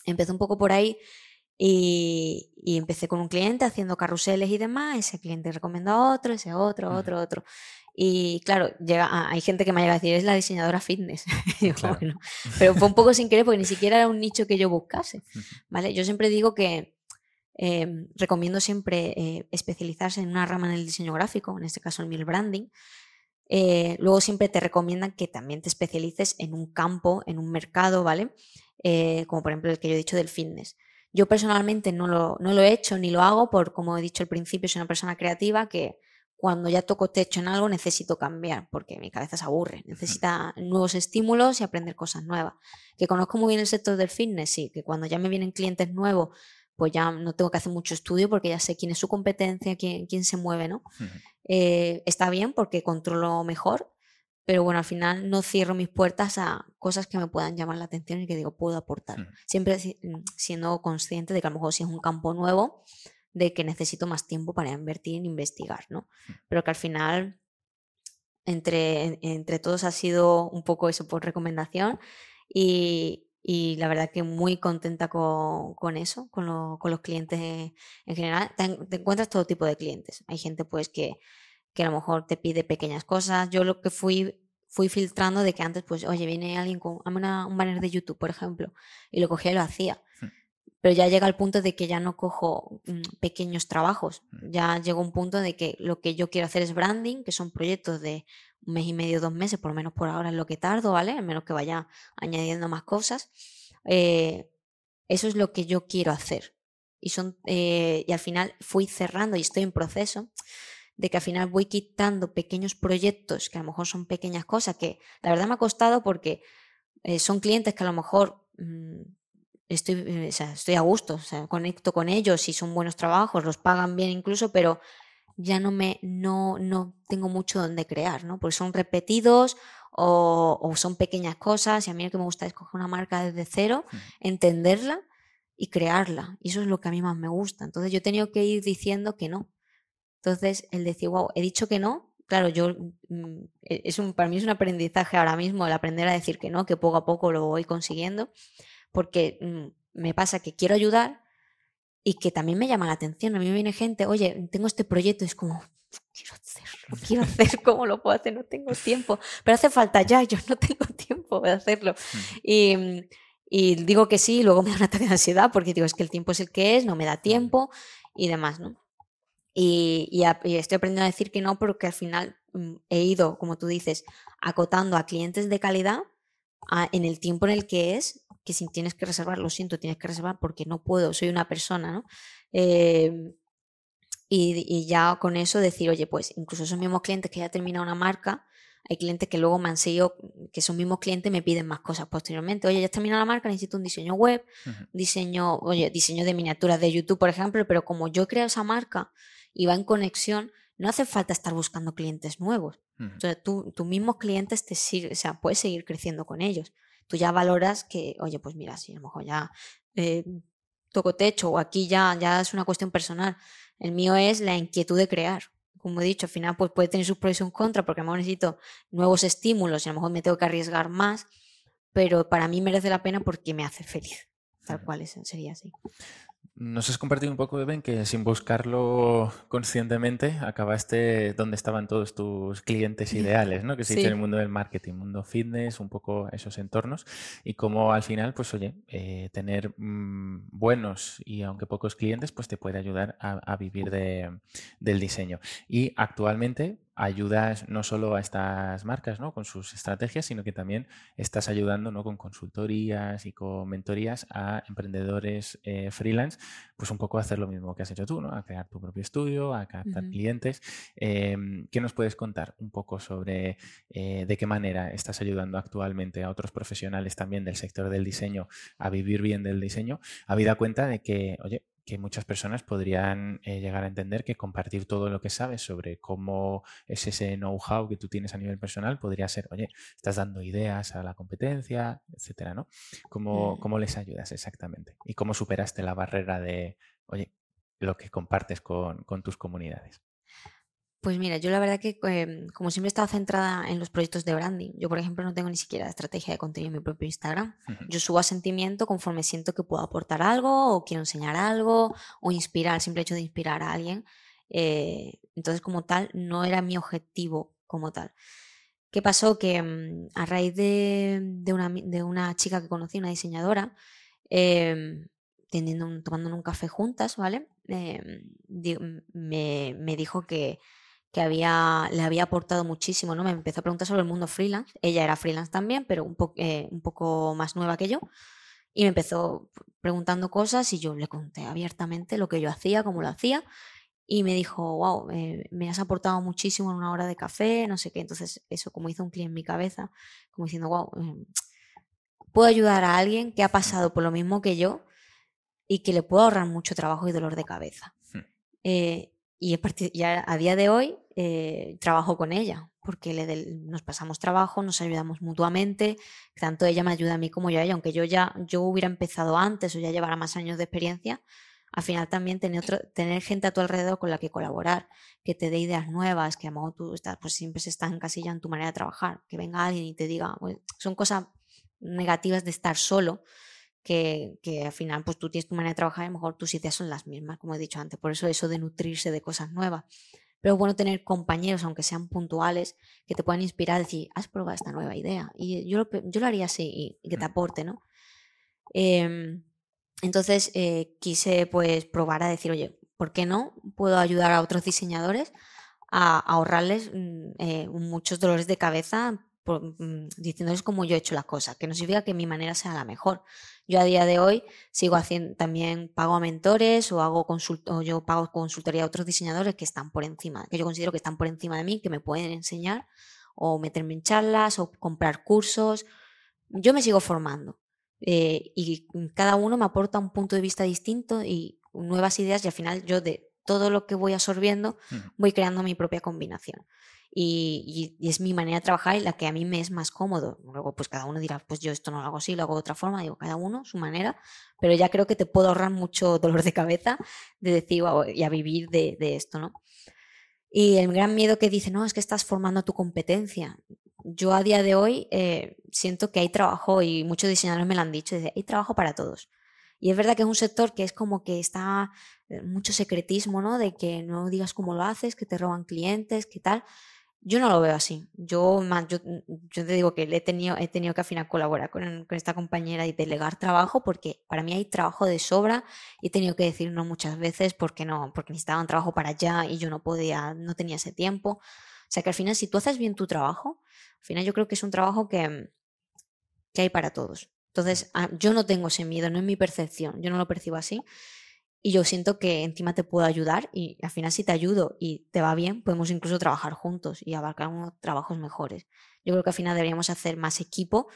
Empecé un poco por ahí y, y, empecé con un cliente haciendo carruseles y demás, ese cliente recomendó a otro, ese otro, otro, otro. Y claro, llega, hay gente que me llega a decir, es la diseñadora fitness. pero fue un poco sin querer porque ni siquiera era un nicho que yo buscase. ¿vale? Yo siempre digo que em, recomiendo siempre eh, especializarse en una rama en el diseño gráfico, en este caso en el branding. Eh, luego siempre te recomiendan que también te especialices en un campo, en un mercado, ¿vale? Eh, como por ejemplo el que yo he dicho del fitness. Yo personalmente no lo, no lo he hecho ni lo hago por, como he dicho al principio, soy una persona creativa que cuando ya toco techo en algo necesito cambiar porque mi cabeza se aburre, necesita nuevos estímulos y aprender cosas nuevas. Que conozco muy bien el sector del fitness, sí, que cuando ya me vienen clientes nuevos, pues ya no tengo que hacer mucho estudio porque ya sé quién es su competencia, quién, quién se mueve, ¿no? Eh, está bien porque controlo mejor, pero bueno, al final no cierro mis puertas a cosas que me puedan llamar la atención y que digo puedo aportar. Siempre siendo consciente de que a lo mejor si es un campo nuevo, de que necesito más tiempo para invertir en investigar, ¿no? Pero que al final entre, entre todos ha sido un poco eso por recomendación y, y la verdad que muy contenta con, con eso, con, lo, con, los clientes en, general. Te, encuentras todo tipo de clientes. Hay gente pues que, que, a lo mejor te pide pequeñas cosas. Yo lo que fui fui filtrando de que antes pues, oye, viene alguien con una, un banner de YouTube, por ejemplo, y lo cogía y lo hacía. Pero ya llega el punto de que ya no cojo mm, pequeños trabajos. Hmm. Ya llegó un punto de que lo que yo quiero hacer es branding, que son proyectos de un mes y medio, dos meses, por lo menos por ahora es lo que tardo, ¿vale? A menos que vaya añadiendo más cosas. Eh, eso es lo que yo quiero hacer. Y, son, eh, y al final fui cerrando y estoy en proceso de que al final voy quitando pequeños proyectos que a lo mejor son pequeñas cosas que la verdad me ha costado porque eh, son clientes que a lo mejor mm, estoy, estoy a gusto, o sea, conecto con ellos y son buenos trabajos, los pagan bien incluso, pero ya no me no, no tengo mucho donde crear, ¿no? Porque son repetidos o, son pequeñas cosas y a mí lo que me gusta es coger una marca desde cero, entenderla y crearla. Y eso es lo que a mí más me gusta. Entonces yo he tenido que ir diciendo que no. Entonces el decir, wow, he dicho que no. Claro, yo mm, e, es un, para mí es un aprendizaje ahora mismo el aprender a decir que no, que poco a poco lo voy consiguiendo, porque mm, me pasa que quiero ayudar, y que también me llama la atención. A mí me viene gente, oye, tengo este proyecto, y es como, quiero hacerlo, quiero hacer, ¿cómo lo puedo hacer? No tengo tiempo, pero hace falta ya, yo no tengo tiempo de hacerlo. Y, y digo que sí, y luego me da un ataque de ansiedad porque digo, es que el tiempo es el que es, no me da tiempo y demás, ¿no? Y, y, estoy aprendiendo a decir que no, porque al final mm, he ido, como tú dices, acotando a clientes de calidad en el tiempo en el que es que si tienes que reservar, lo siento, tienes que reservar porque no puedo, soy una persona, ¿no? Em, y, ya con eso decir, oye, pues incluso esos mismos clientes que ya terminado una marca, hay clientes que luego me han seguido, que son mismos clientes me piden más cosas posteriormente. Oye, ya has terminado la marca, necesito un diseño web, diseño, oye, diseño de miniaturas de YouTube, por ejemplo, pero como yo he creado esa marca y va en conexión, no hace falta estar buscando clientes nuevos. O sea, tú, tus mismos clientes te o sea, puedes seguir creciendo con ellos tú ya valoras que, oye, pues mira, si a lo mejor ya eh, toco techo o aquí ya, ya es una cuestión personal. El mío es la inquietud de crear. Como he dicho, al final pues puede tener sus pros y sus contras porque a lo mejor necesito nuevos estímulos y a lo mejor me tengo que arriesgar más, pero para mí merece la pena porque me hace feliz. Tal cual sería así. Nos has compartido un poco, Ben, que sin buscarlo conscientemente acabaste donde estaban todos tus clientes ideales, ¿no? Que se dice en el mundo del marketing, mundo fitness, un poco esos entornos. Y como al final, pues oye, eh, tener mm, buenos y aunque pocos clientes, pues te puede ayudar a, vivir del diseño. Y actualmente, ayudas no solo a estas marcas ¿no? con sus estrategias, sino que también estás ayudando ¿no? con consultorías y con mentorías a emprendedores eh, freelance, pues un poco a hacer lo mismo que has hecho tú, ¿no? a crear tu propio estudio, a captar clientes. Em, ¿Qué nos puedes contar un poco sobre eh, de qué manera estás ayudando actualmente a otros profesionales también del sector del diseño a vivir bien del diseño? Habida cuenta de que, oye, que muchas personas podrían eh, llegar a entender que compartir todo lo que sabes sobre cómo es ese know-how que tú tienes a nivel personal podría ser, oye, estás dando ideas a la competencia, etcétera, ¿no? ¿Cómo, mm. cómo les ayudas exactamente? ¿Y cómo superaste la barrera de, oye, lo que compartes con tus comunidades? Pues mira, yo la verdad que em, como siempre he estado centrada en los proyectos de branding, yo por ejemplo no tengo ni siquiera estrategia de contenido en mi propio Instagram. Yo subo a sentimiento conforme siento que puedo aportar algo o quiero enseñar algo o inspirar, el simple hecho de inspirar a alguien. Eh, entonces como tal no era mi objetivo como tal. ¿Qué pasó? Que em, a raíz de, una, de, una, chica que conocí, una diseñadora, eh, teniendo tomando un café juntas, ¿vale? me, me dijo que que había, le había aportado muchísimo, ¿no? Me empezó a preguntar sobre el mundo freelance. Ella era freelance también, pero un, eh, un poco más nueva que yo. Y me empezó preguntando cosas y yo le conté abiertamente lo que yo hacía, cómo lo hacía. Y me dijo, wow, eh, me has aportado muchísimo en una hora de café, no sé qué. Entonces, eso como hizo un clic en mi cabeza, como diciendo, wow, em, puedo ayudar a alguien que ha pasado por lo mismo que yo y que le puedo ahorrar mucho trabajo y dolor de cabeza. Hmm. Eh, y ya a día de hoy eh, trabajo con ella, porque nos pasamos trabajo, nos ayudamos mutuamente, tanto ella me ayuda a mí como yo a ella, aunque yo ya yo hubiera empezado antes o ya llevara más años de experiencia, al final también tener, tener gente a tu alrededor con la que colaborar, que te dé ideas nuevas, que a tú estás, pues siempre se está en casilla en tu manera de trabajar, que venga alguien y te diga, son cosas negativas de estar solo, que, que, al final pues tú tienes tu manera de trabajar y a lo mejor tus ideas son las mismas, como he dicho antes, por eso eso de nutrirse de cosas nuevas. Pero es bueno tener compañeros, aunque sean puntuales, que te puedan inspirar decir, has probado esta nueva idea. Y yo lo, yo lo haría así y, que te aporte, ¿no? Em, entonces eh, quise pues probar a decir, oye, ¿por qué no puedo ayudar a otros diseñadores a, ahorrarles mm, eh, muchos dolores de cabeza mm, diciéndoles cómo yo he hecho las cosas, que no significa que mi manera sea la mejor. Yo a día de hoy sigo haciendo, también pago a mentores o hago o yo pago consultoría a otros diseñadores que están por encima, que yo considero que están por encima de mí, que me pueden enseñar o meterme en charlas o comprar cursos. Yo me sigo formando. Eh, y cada uno me aporta un punto de vista distinto y nuevas ideas y al final yo de todo lo que voy absorbiendo voy creando mi propia combinación. Y, es mi manera de trabajar y la que a mí me es más cómodo. Luego, pues cada uno dirá, pues yo esto no lo hago así, lo hago de otra forma. Digo, cada uno su manera, pero ya creo que te puedo ahorrar mucho dolor de cabeza de decir, y a vivir de, de, esto, ¿no? Y el gran miedo que dice, no, es que estás formando tu competencia yo a día de hoy eh, siento que hay trabajo y muchos diseñadores me lo han dicho, hay trabajo para todos. Y es verdad que es un sector que es como que está mucho secretismo, ¿no? De que no digas cómo lo haces, que te roban clientes, que tal. Yo no lo veo así. Yo, yo, yo te digo que he tenido, he tenido que al final colaborar con, esta compañera y delegar trabajo porque para mí hay trabajo de sobra y he tenido que decir no muchas veces porque no, porque necesitaban trabajo para allá y yo no podía, no tenía ese tiempo. O sea que al final si tú haces bien tu trabajo, al final yo creo que es un trabajo que, mm, que hay para todos. Entonces, ah, yo no tengo ese miedo, no es mi percepción, yo no lo percibo así. Y yo siento que encima te puedo ayudar y al final si te ayudo y te va bien, podemos incluso trabajar juntos y abarcar unos trabajos mejores. Yo creo que al final deberíamos hacer más equipo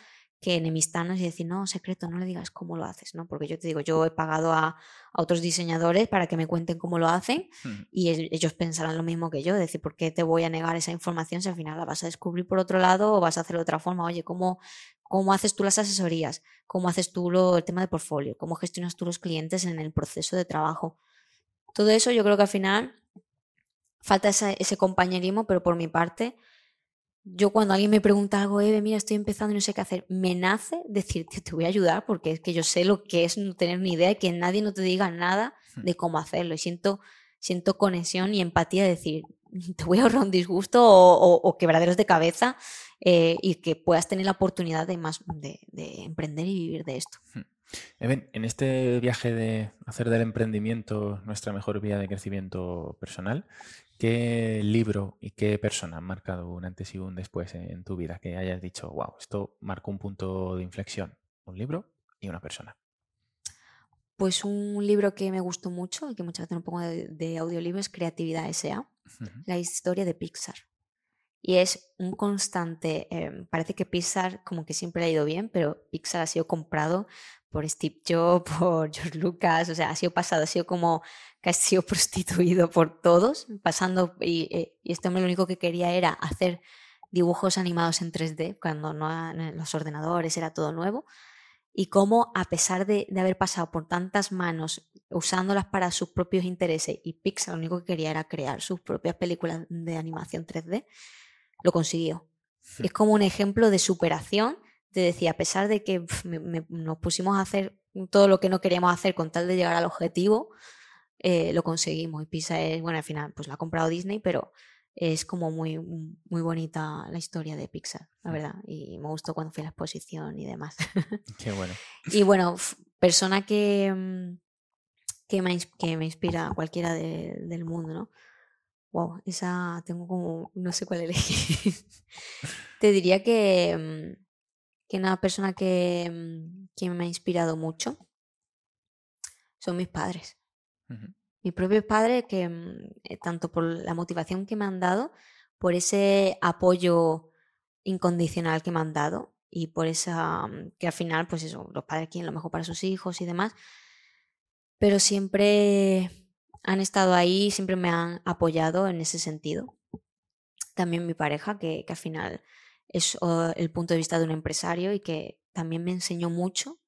que enemistarnos y decir, no, secreto, no le digas cómo lo haces, ¿no? Porque yo te digo, yo he pagado a, otros diseñadores para que me cuenten cómo lo hacen y ellos pensarán lo mismo que yo, decir, ¿por qué te voy a negar esa información si al final la vas a descubrir por otro lado o vas a hacer de otra forma? Oye, ¿cómo, cómo haces tú las asesorías? ¿Cómo haces tú lo, el tema de portfolio? ¿Cómo gestionas tú los clientes en el proceso de trabajo? Todo eso yo creo que al final falta ese compañerismo, pero por mi parte yo cuando alguien me pregunta algo, Eve, mira, estoy empezando y no sé qué hacer, me nace decirte, te voy a ayudar porque es que yo sé lo que es no tener ni idea y que nadie no te diga nada hmm. de cómo hacerlo. Y siento, siento conexión y empatía de decir, te voy a ahorrar un disgusto o, quebraderos de cabeza eh, y que puedas tener la oportunidad de, más, de, emprender y vivir de esto. Hmm. Eben, en este viaje de hacer del emprendimiento nuestra mejor vía de crecimiento personal, ¿Qué libro y qué persona han marcado un antes y un después en tu vida? Que hayas dicho, wow, esto marcó un punto de inflexión. Un libro y una persona. Pues un libro que me gustó mucho y que muchas veces no pongo de, audiolibro es Creatividad S.A., la historia de Pixar. Y es un constante, em, parece que Pixar como que siempre le ha ido bien, pero Pixar ha sido comprado por Steve Jobs, por George Lucas, o sea, ha sido pasado, ha sido como que ha sido prostituido por todos, pasando, y, eh, y este hombre lo único que quería era hacer dibujos animados en 3D, cuando no los ordenadores era todo nuevo, y cómo a pesar de, de, haber pasado por tantas manos usándolas para sus propios intereses, y Pixar lo único que quería era crear sus propias películas de animación 3D, lo consiguió. Es como un ejemplo de superación te decía, a pesar de que nos pusimos a hacer todo lo que no queríamos hacer con tal de llegar al objetivo, eh, lo conseguimos. Y Pisa es, bueno, al final, pues la ha comprado Disney, pero es como muy, muy bonita la historia de Pixar, la verdad. Y me gustó cuando fui a la exposición y demás. Qué bueno. y bueno, persona que, mm, que, me, que me inspira cualquiera del mundo, ¿no? Wow, esa tengo como, no sé cuál elegir. Te diría que, mm, que una persona mm, que, me ha inspirado mucho son mis padres. Mis propios padres, que mm, eh, tanto por la motivación que me han dado, por ese apoyo incondicional que me han dado y por esa que al final, pues eso, los padres quieren lo mejor para sus hijos y demás, pero siempre han estado ahí, siempre me han apoyado en ese sentido. También mi pareja, que, que al final es el punto de vista de un empresario y que también me enseñó mucho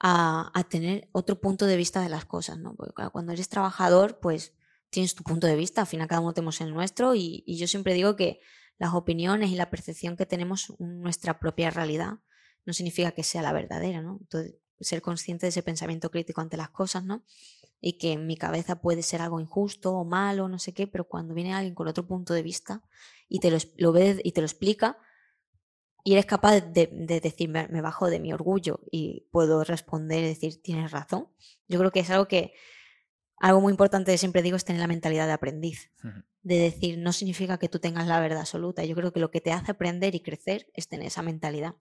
a, tener otro punto de vista de las cosas, ¿no? Porque cuando eres trabajador, pues tienes tu punto de vista, al final cada uno tenemos el nuestro y, yo siempre digo que las opiniones y la percepción que tenemos nuestra propia realidad no significa que sea la verdadera, ¿no? Entonces, ser consciente de ese pensamiento crítico ante las cosas, ¿no? Y que en mi cabeza puede ser algo injusto o malo, no sé qué, pero cuando viene alguien con otro punto de vista y te lo, lo ve y te lo explica, y eres capaz de, decir, me, bajo de mi orgullo y puedo responder y decir, tienes razón. Yo creo que es algo que, algo muy importante que siempre digo es tener la mentalidad de aprendiz. De decir, no significa que tú tengas la verdad absoluta. Yo creo que lo que te hace aprender y crecer es tener esa mentalidad.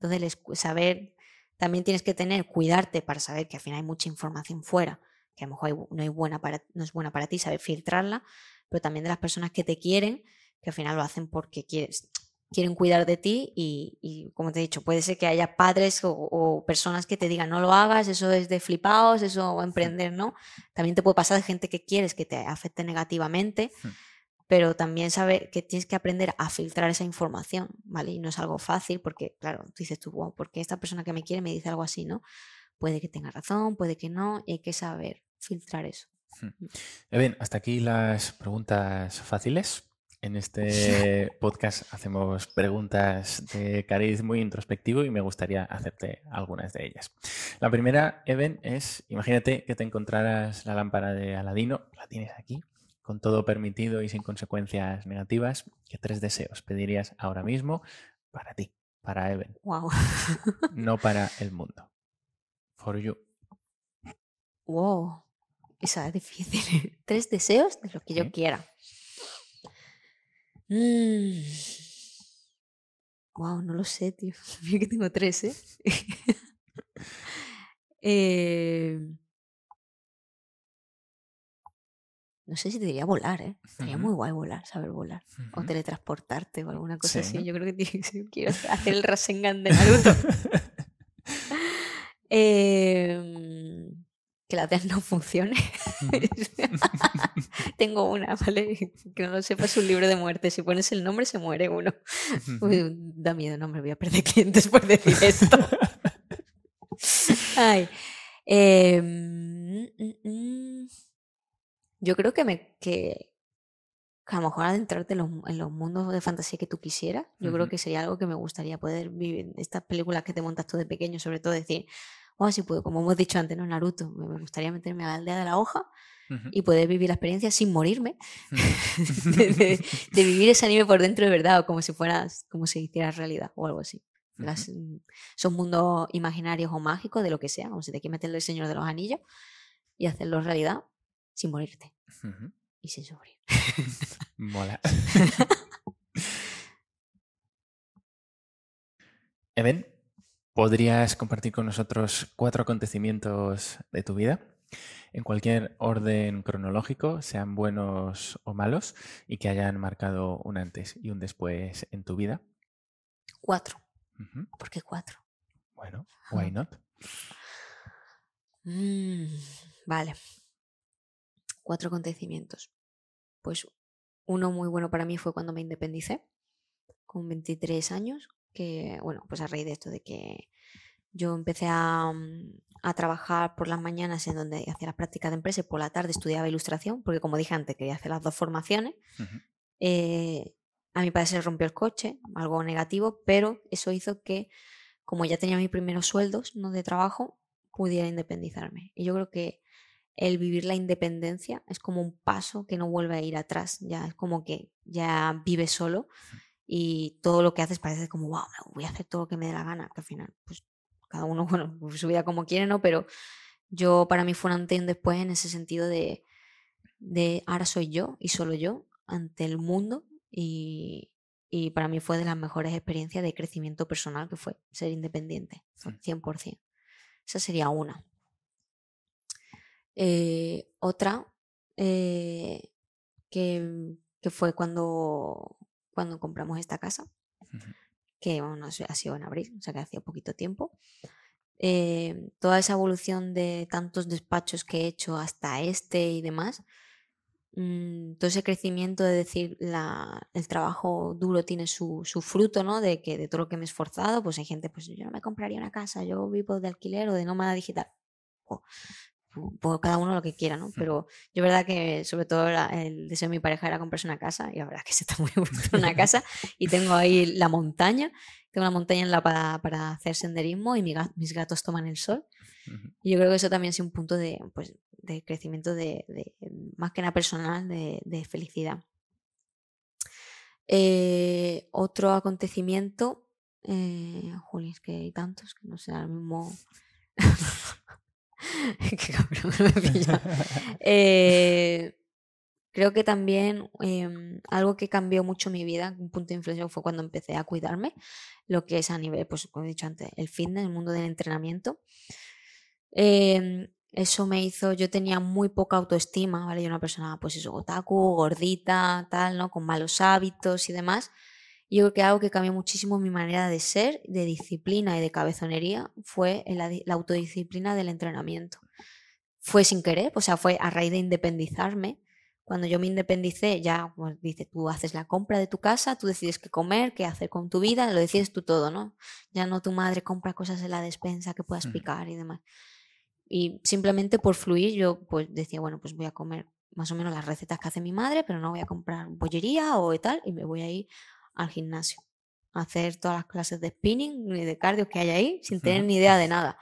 Entonces, saber, también tienes que tener, cuidarte para saber que al final hay mucha información fuera, que a lo mejor no, hay buena para, no es buena para ti, saber filtrarla, pero también de las personas que te quieren, que al final lo hacen porque quieres, quieren cuidar de ti y, como te he dicho, puede ser que haya padres o, personas que te digan no lo hagas, eso es de flipaos, eso emprender, ¿no? También te puede pasar de gente que quieres que te afecte negativamente, pero también sabe que tienes que aprender a filtrar esa información, ¿vale? Y no es algo fácil porque, claro, tú dices tú, wow, porque esta persona que me quiere me dice algo así, ¿no? Puede que tenga razón, puede que no, y hay que saber filtrar eso. Bien, hasta aquí las preguntas fáciles. En este podcast hacemos preguntas de cariz muy introspectivo y me gustaría hacerte algunas de ellas. La primera, Eben, es, imagínate que te encontraras la lámpara de Aladino, la tienes aquí, con todo permitido y sin consecuencias negativas. ¿Qué tres deseos pedirías ahora mismo para ti, para Eben? Wow. no para el mundo. For you. Wow. Esa es difícil. tres deseos de lo que yo quiera. Wow, mm. no lo sé, tío. Mira que tengo tres, ¿eh? Em, no sé si te diría volar, ¿eh? Sería muy guay volar, saber volar. O teletransportarte o alguna cosa así. Yo creo que quiero hacer el Rasengan de Naruto. Eh, que la TEA no funcione. Tengo una, ¿vale? Que no lo sepa, es un libro de muerte. Si pones el nombre, se muere uno. da miedo, no me voy a perder clientes por decir esto. Ay. Em, mm, mm. yo creo que me que, a lo mejor adentrarte en los, en los, mundos de fantasía que tú quisieras, yo creo que sería algo que me gustaría poder vivir. Estas películas que te montas tú de pequeño, sobre todo decir, oh, si puedo, como hemos dicho antes, ¿no? Naruto, me gustaría meterme a la aldea de la hoja y poder vivir la experiencia sin morirme, de, vivir ese anime por dentro de verdad, o como si fueras, como si hiciera realidad, o algo así. Las, mm, son mundos imaginarios o mágicos, de lo que sea, como si te quieres meterle el Señor de los Anillos y hacerlo realidad sin morirte y sin sufrir. Mola. Even, ¿Podrías compartir con nosotros cuatro acontecimientos de tu vida? En cualquier orden cronológico, sean buenos o malos, y que hayan marcado un antes y un después en tu vida. Cuatro. ¿Por qué cuatro? Bueno, why not? Mm, vale. Cuatro acontecimientos. Pues uno muy bueno para mí fue cuando me independicé, con 23 años, que, bueno, pues a raíz de esto de que yo empecé a, mm, a, trabajar por las mañanas en donde hacía las prácticas de empresa y por la tarde estudiaba ilustración, porque como dije antes, quería hacer las dos formaciones. Eh, a mi padre se rompió el coche, algo negativo, pero eso hizo que, como ya tenía mis primeros sueldos ¿no? de trabajo, pudiera independizarme. Y yo creo que el vivir la independencia es como un paso que no vuelve a ir atrás, ya es como que ya vive solo y todo lo que haces parece como, wow, voy a hacer todo lo que me dé la gana, que al final, pues cada uno, bueno, pues, su vida como quiere, ¿no? Pero yo, para mí fue un antes y un después en ese sentido de, de ahora soy yo y solo yo ante el mundo y, y para mí fue de las mejores experiencias de crecimiento personal que fue ser independiente, 100%. Esa sería una. Eh, otra, eh, que, que, fue cuando, cuando compramos esta casa, que bueno, ha sido en abril, o sea que hacía poquito tiempo. Eh, toda esa evolución de tantos despachos que he hecho hasta este y demás, mm, todo ese crecimiento de decir la, el trabajo duro tiene su, su, fruto, ¿no? De que de todo lo que me he esforzado, pues hay gente, pues yo no me compraría una casa, yo vivo de alquiler o de nómada digital. Por cada uno lo que quiera, ¿no? Pero yo verdad que sobre todo el deseo de mi pareja era comprarse una casa y la verdad que se está muy gusto una casa y tengo ahí la montaña, tengo una montaña en la para, para hacer senderismo y mis gatos toman el sol. Y yo creo que eso también es un punto de, pues, de crecimiento de, más que nada personal, de, felicidad. Eh, otro acontecimiento, eh, es que hay tantos que no sé, al mismo... Qué cabrón me eh, creo que también em, algo que cambió mucho mi vida, un punto de inflexión fue cuando empecé a cuidarme, lo que es a nivel, pues como he dicho antes, el fitness, el mundo del entrenamiento. Em, eso me hizo, yo tenía muy poca autoestima, ¿vale? Yo una persona, pues eso, otaku, gordita, tal, ¿no? Con malos hábitos y demás. Yo creo que algo que cambió muchísimo mi manera de ser, de disciplina y de cabezonería, fue la, la autodisciplina del entrenamiento. Fue sin querer, o sea, fue a raíz de independizarme. Cuando yo me independicé, ya, pues dice, tú haces la compra de tu casa, tú decides qué comer, qué hacer con tu vida, lo decides tú todo, ¿no? Ya no tu madre compra cosas en la despensa que puedas picar y demás. Y simplemente por fluir yo pues decía, bueno, pues voy a comer más o menos las recetas que hace mi madre, pero no voy a comprar bollería o tal, y me voy a ir al gimnasio a hacer todas las clases de spinning y de cardio que hay ahí sin tener ni idea de nada.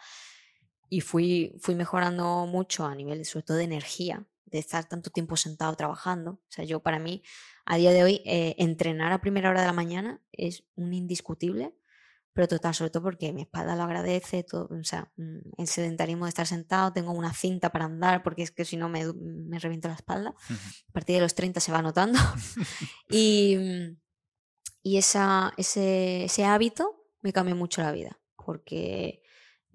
Y fui, fui mejorando mucho a nivel, sobre todo de energía, de estar tanto tiempo sentado trabajando. O sea, yo para mí, a día de hoy, eh, entrenar a primera hora de la mañana es un indiscutible pero total, sobre todo porque mi espalda lo agradece, todo, o sea, mm, el sedentarismo de estar sentado, tengo una cinta para andar porque es que si no me, me reviento la espalda, a partir de los 30 se va notando, y, mm, y esa, ese, ese, hábito me cambió mucho la vida, porque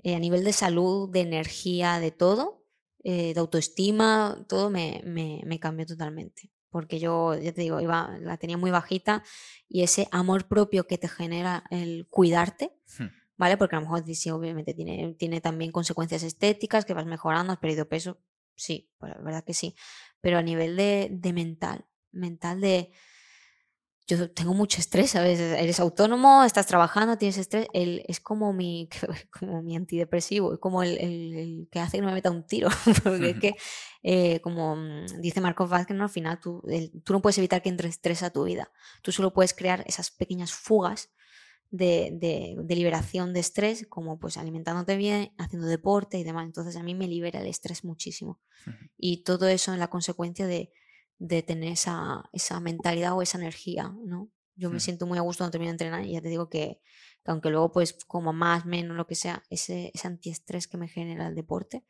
eh, a nivel de salud, de energía, de todo, eh, de autoestima, todo me, me, me cambió totalmente porque yo, ya te digo, iba, la tenía muy bajita y ese amor propio que te genera el cuidarte, hmm. ¿vale? Porque a lo mejor sí, obviamente tiene, tiene también consecuencias estéticas, que vas mejorando, has perdido peso, sí, pues la verdad que sí, pero a nivel de, de mental, mental de, yo tengo mucho estrés, ¿sabes? Eres autónomo, estás trabajando, tienes estrés, el, es como mi, como mi antidepresivo, es como el, el, que hace que no me meta un tiro, porque es que, eh, como mm, dice Marcos Vázquez, ¿no? al final tú, tú no puedes evitar que entre estrés a tu vida, tú solo puedes crear esas pequeñas fugas de, de, de, liberación de estrés, como pues alimentándote bien, haciendo deporte y demás. Entonces a mí me libera el estrés muchísimo. Y todo eso en la consecuencia de, de tener esa, esa mentalidad o esa energía, ¿no? Yo me mm. siento muy a gusto cuando termino de entrenar y ya te digo que, aunque luego pues como más, menos, lo que sea, ese, ese antiestrés que me genera el deporte,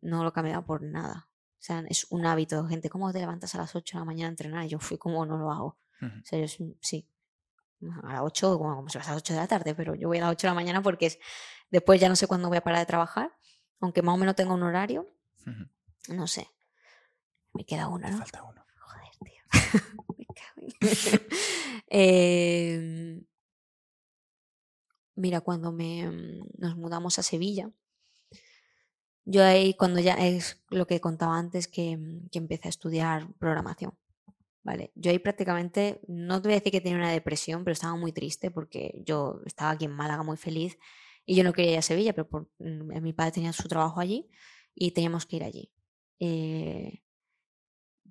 no lo he cambiado por nada. O sea, es un hábito. Gente, ¿cómo te levantas a las 8 de la mañana a entrenar? Y yo fui como no lo hago. O sea, yo sí, a las 8, como, como si vas a las 8 de la tarde, pero yo voy a las 8 de la mañana porque es, después ya no sé cuándo voy a parar de trabajar, aunque más o menos tenga un horario, no sé. Me queda uno, ¿no? Falta uno. Joder, tío. Me cago em, mira, cuando me, mm, nos mudamos a Sevilla, yo ahí, cuando ya es lo que contaba antes, que, mm, que, empecé a estudiar programación. Vale, yo ahí prácticamente, no te voy a decir que tenía una depresión, pero estaba muy triste porque yo estaba aquí en Málaga muy feliz y yo no quería ir a Sevilla, pero por, mm, mi padre tenía su trabajo allí y teníamos que ir allí. Eh,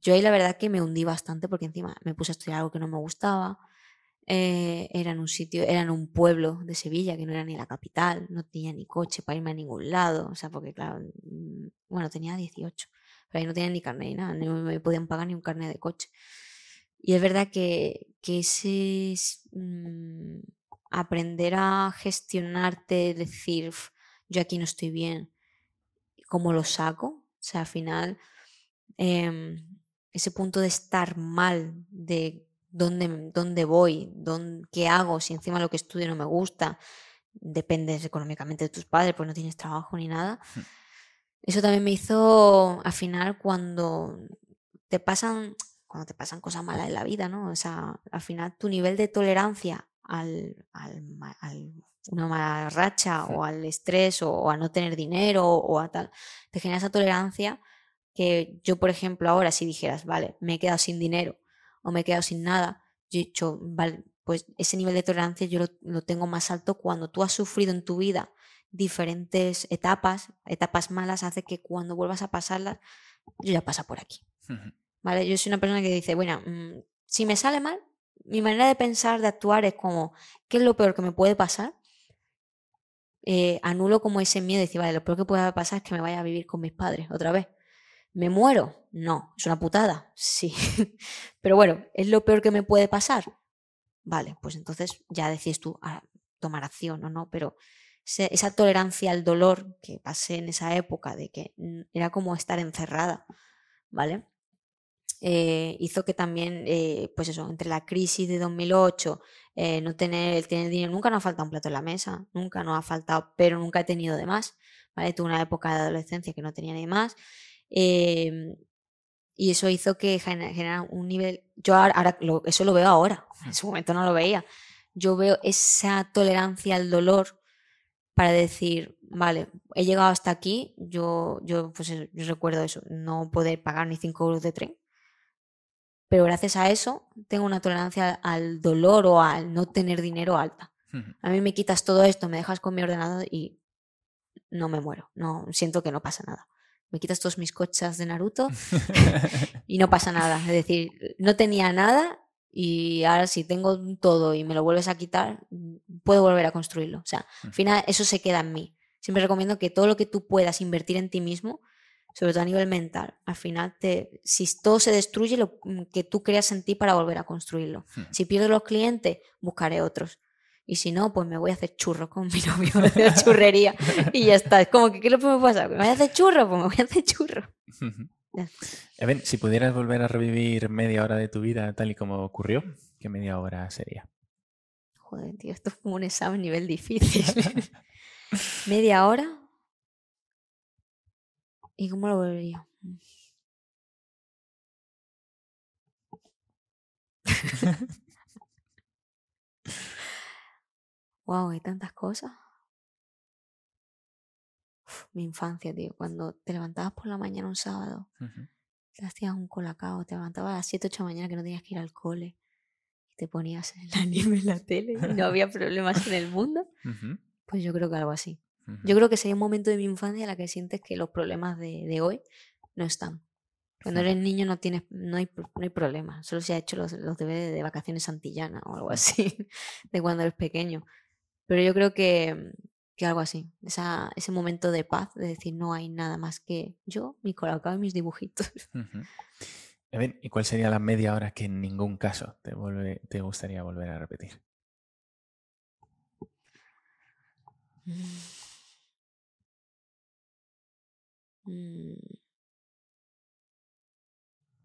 yo ahí la verdad que me hundí bastante porque encima me puse a estudiar algo que no me gustaba. Eh, era en un sitio, era en un pueblo de Sevilla que no era ni la capital, no tenía ni coche para irme a ningún lado, o sea, porque claro, mm, bueno, tenía 18, pero ahí no tenía ni carnet ni nada, no me podían pagar ni un carnet de coche. Y es verdad que, que ese mm, aprender a gestionarte, decir, yo aquí no estoy bien, ¿cómo lo saco? O sea, al final... Eh, ese punto de estar mal, de dónde, dónde voy, dónde, qué hago, si encima lo que estudio no me gusta, dependes económicamente de tus padres, pues no tienes trabajo ni nada. Eso también me hizo al final cuando te pasan, cuando te pasan cosas malas en la vida, ¿no? O sea, al final tu nivel de tolerancia al, al, una mala racha o al estrés o, a no tener dinero o a tal, te genera esa tolerancia que yo, por ejemplo, ahora si dijeras, vale, me he quedado sin dinero o me he quedado sin nada, yo he dicho, vale, pues ese nivel de tolerancia yo lo, tengo más alto cuando tú has sufrido en tu vida diferentes etapas, etapas malas, hace que cuando vuelvas a pasarlas, yo ya pasa por aquí. ¿Vale? Yo soy una persona que dice, bueno, mm, si me sale mal, mi manera de pensar, de actuar es como, ¿qué es lo peor que me puede pasar? Eh, anulo como ese miedo de decir, vale, lo peor que puede pasar es que me vaya a vivir con mis padres otra vez. ¿Me muero? No, es una putada, sí. Pero bueno, ¿es lo peor que me puede pasar? Vale, pues entonces ya decís tú ah, tomar acción o no, pero esa tolerancia al dolor que pasé en esa época, de que era como estar encerrada, ¿vale? Eh, hizo que también, eh, pues eso, entre la crisis de 2008, eh, no tener, tener dinero, nunca nos ha faltado un plato en la mesa, nunca nos ha faltado, pero nunca he tenido de más, ¿vale? Tuve una época de adolescencia que no tenía ni más. Em, y eso hizo que generara un nivel, yo ahora, eso lo veo ahora, en su momento no lo veía, yo veo esa tolerancia al dolor para decir, vale, he llegado hasta aquí, yo, yo, pues, yo recuerdo eso, no poder pagar ni 5 euros de tren, pero gracias a eso tengo una tolerancia al dolor o al no tener dinero alta. A mí me quitas todo esto, me dejas con mi ordenador y no me muero, no siento que no pasa nada. Me quitas todos mis cochas de Naruto y no pasa nada. Es decir, no tenía nada y ahora si tengo todo y me lo vuelves a quitar, puedo volver a construirlo. O sea, al final eso se queda en mí. Siempre recomiendo que todo lo que tú puedas invertir en ti mismo, sobre todo a nivel mental. Al final, te, si todo se destruye, lo mm, que tú creas en ti para volver a construirlo. Hmm. Si pierdo los clientes, buscaré otros. Y si no, pues me voy a hacer churro con mi novio, de churrería. y ya está. Es como que, ¿qué es lo que me pasa? ¿Me voy a hacer churro? Pues me voy a hacer churro. ver, si pudieras volver a revivir media hora de tu vida tal y como ocurrió, ¿qué media hora sería? Joder, tío, esto es como un examen nivel difícil. ¿Media hora? ¿Y cómo lo volvería? wow, hay tantas cosas. mi infancia, tío. Cuando te levantabas por la mañana un sábado, te hacías un colacao, te levantabas a las 7, 8 de la mañana que no tenías que ir al cole y te ponías el anime en la tele y no había problemas en el mundo. Pues yo creo que algo así. Yo creo que sería un momento de mi infancia en la que sientes que los problemas de, hoy no están. Cuando eres niño no tienes, no hay, no hay problema, solo se ha hecho los, los deberes de vacaciones santillana o algo así, de cuando eres pequeño. Pero yo creo que, que algo así, esa, ese momento de paz, de decir no hay nada más que yo, mi colacao y mis dibujitos. ¿Y cuál sería la media hora que en ningún caso te, te gustaría volver a repetir? Mm.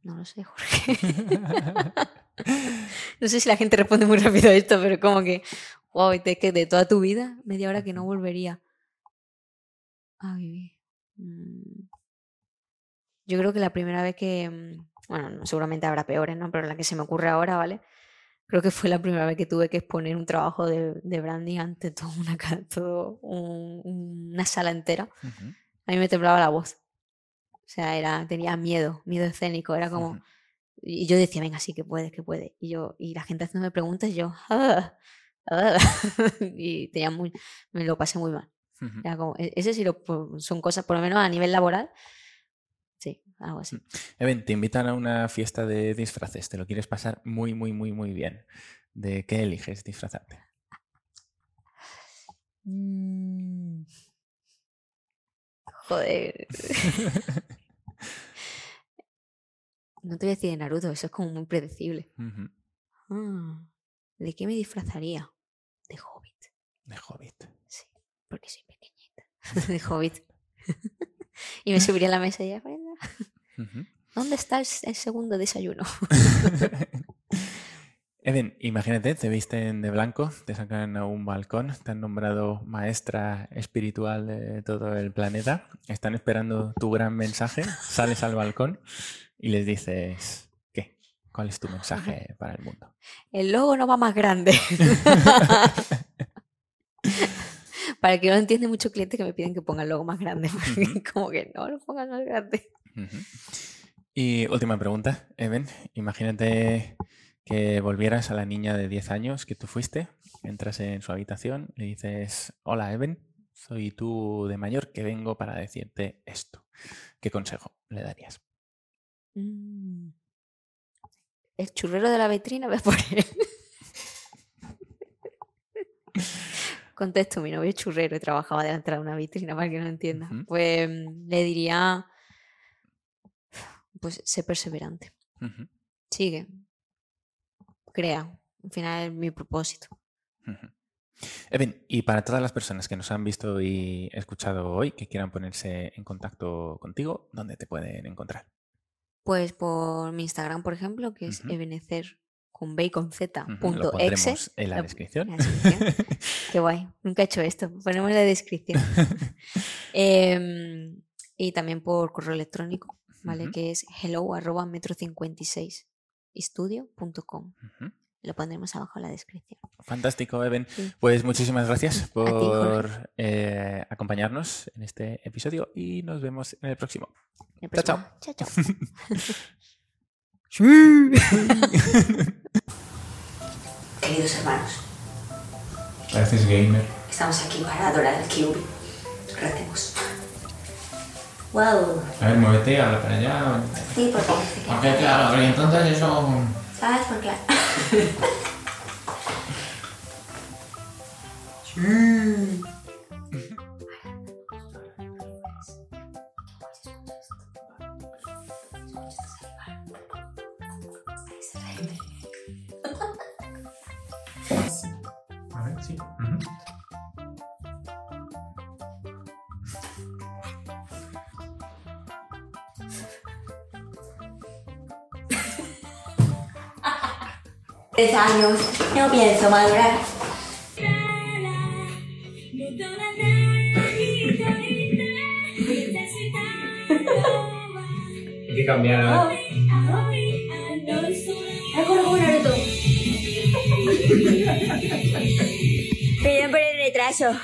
No lo sé, Jorge. no sé si la gente responde muy rápido a esto, pero como que, wow, de, que de toda tu vida, media hora que no volvería a vivir. Mm. Yo creo que la primera vez que, mm, bueno, seguramente habrá peores, ¿no? Pero la que se me ocurre ahora, ¿vale? Creo que fue la primera vez que tuve que exponer un trabajo de, de branding ante toda una, todo una sala entera a mí me temblaba la voz. O sea, era, tenía miedo, miedo escénico, era como... Y yo decía, venga, sí, que puedes, que puedes. Y yo, y la gente haciéndome preguntas, y yo, ah", y tenía muy, me lo pasé muy mal. Era como, e-, ese sí lo, son cosas, por lo menos a nivel laboral, sí, algo así. Even, te invitan a una fiesta de disfraces, te lo quieres pasar muy, muy, muy, muy bien. ¿De qué eliges disfrazarte? Mm. Joder. no te voy a decir de Naruto, eso es como muy predecible. Ah, ¿De qué me disfrazaría? De Hobbit. De Hobbit. Sí, porque soy pequeñita. de Hobbit. y me subiría a la mesa y ya, ¿dónde está el segundo desayuno? Eden, imagínate, te visten de blanco, te sacan a un balcón, te han nombrado maestra espiritual de todo el planeta, están esperando tu gran mensaje, sales al balcón y les dices. ¿Cuál es tu mensaje para el mundo? El logo no va más grande. para que no entiende mucho cliente que me piden que ponga el logo más grande, como que no lo pongan más grande. Y última pregunta, Eben. Imagínate que volvieras a la niña de 10 años que tú fuiste, entras en su habitación, le dices, hola Eben, soy tú de mayor que vengo para decirte esto. ¿Qué consejo le darías? Mm. El churrero de la vitrina, ve por él. Contesto, mi novio es churrero y trabajaba delante de una vitrina, para que no entienda. Pues mm, le diría, pues, sé perseverante. Sigue. Crea. Al final es mi propósito. Evan, y para todas las personas que nos han visto y escuchado hoy, que quieran ponerse en contacto contigo, ¿dónde te pueden encontrar? Pues por mi Instagram, por ejemplo, que es ebenecer con B y con Z. en la, descripción. Qué guay. Nunca he hecho esto. Ponemos la descripción. Em, y también por correo electrónico, ¿vale? Que es hello arroba metro56 estudio.com. Lo pondremos abajo en la descripción. Fantástico, Eben. Pues muchísimas gracias por eh, acompañarnos en este episodio y nos vemos en el próximo. Chao, chao. Chao, chao. Queridos hermanos. Gracias, gamer. Estamos aquí para adorar al Kyubi. Recemos. Wow. A ver, muévete, habla para allá. Sí, porque... Porque claro, y entonces eso... ¿Sabes por qué? Tres años, no pienso madurar. Hay que cambiar. Como Naruto. Perdón por el retraso.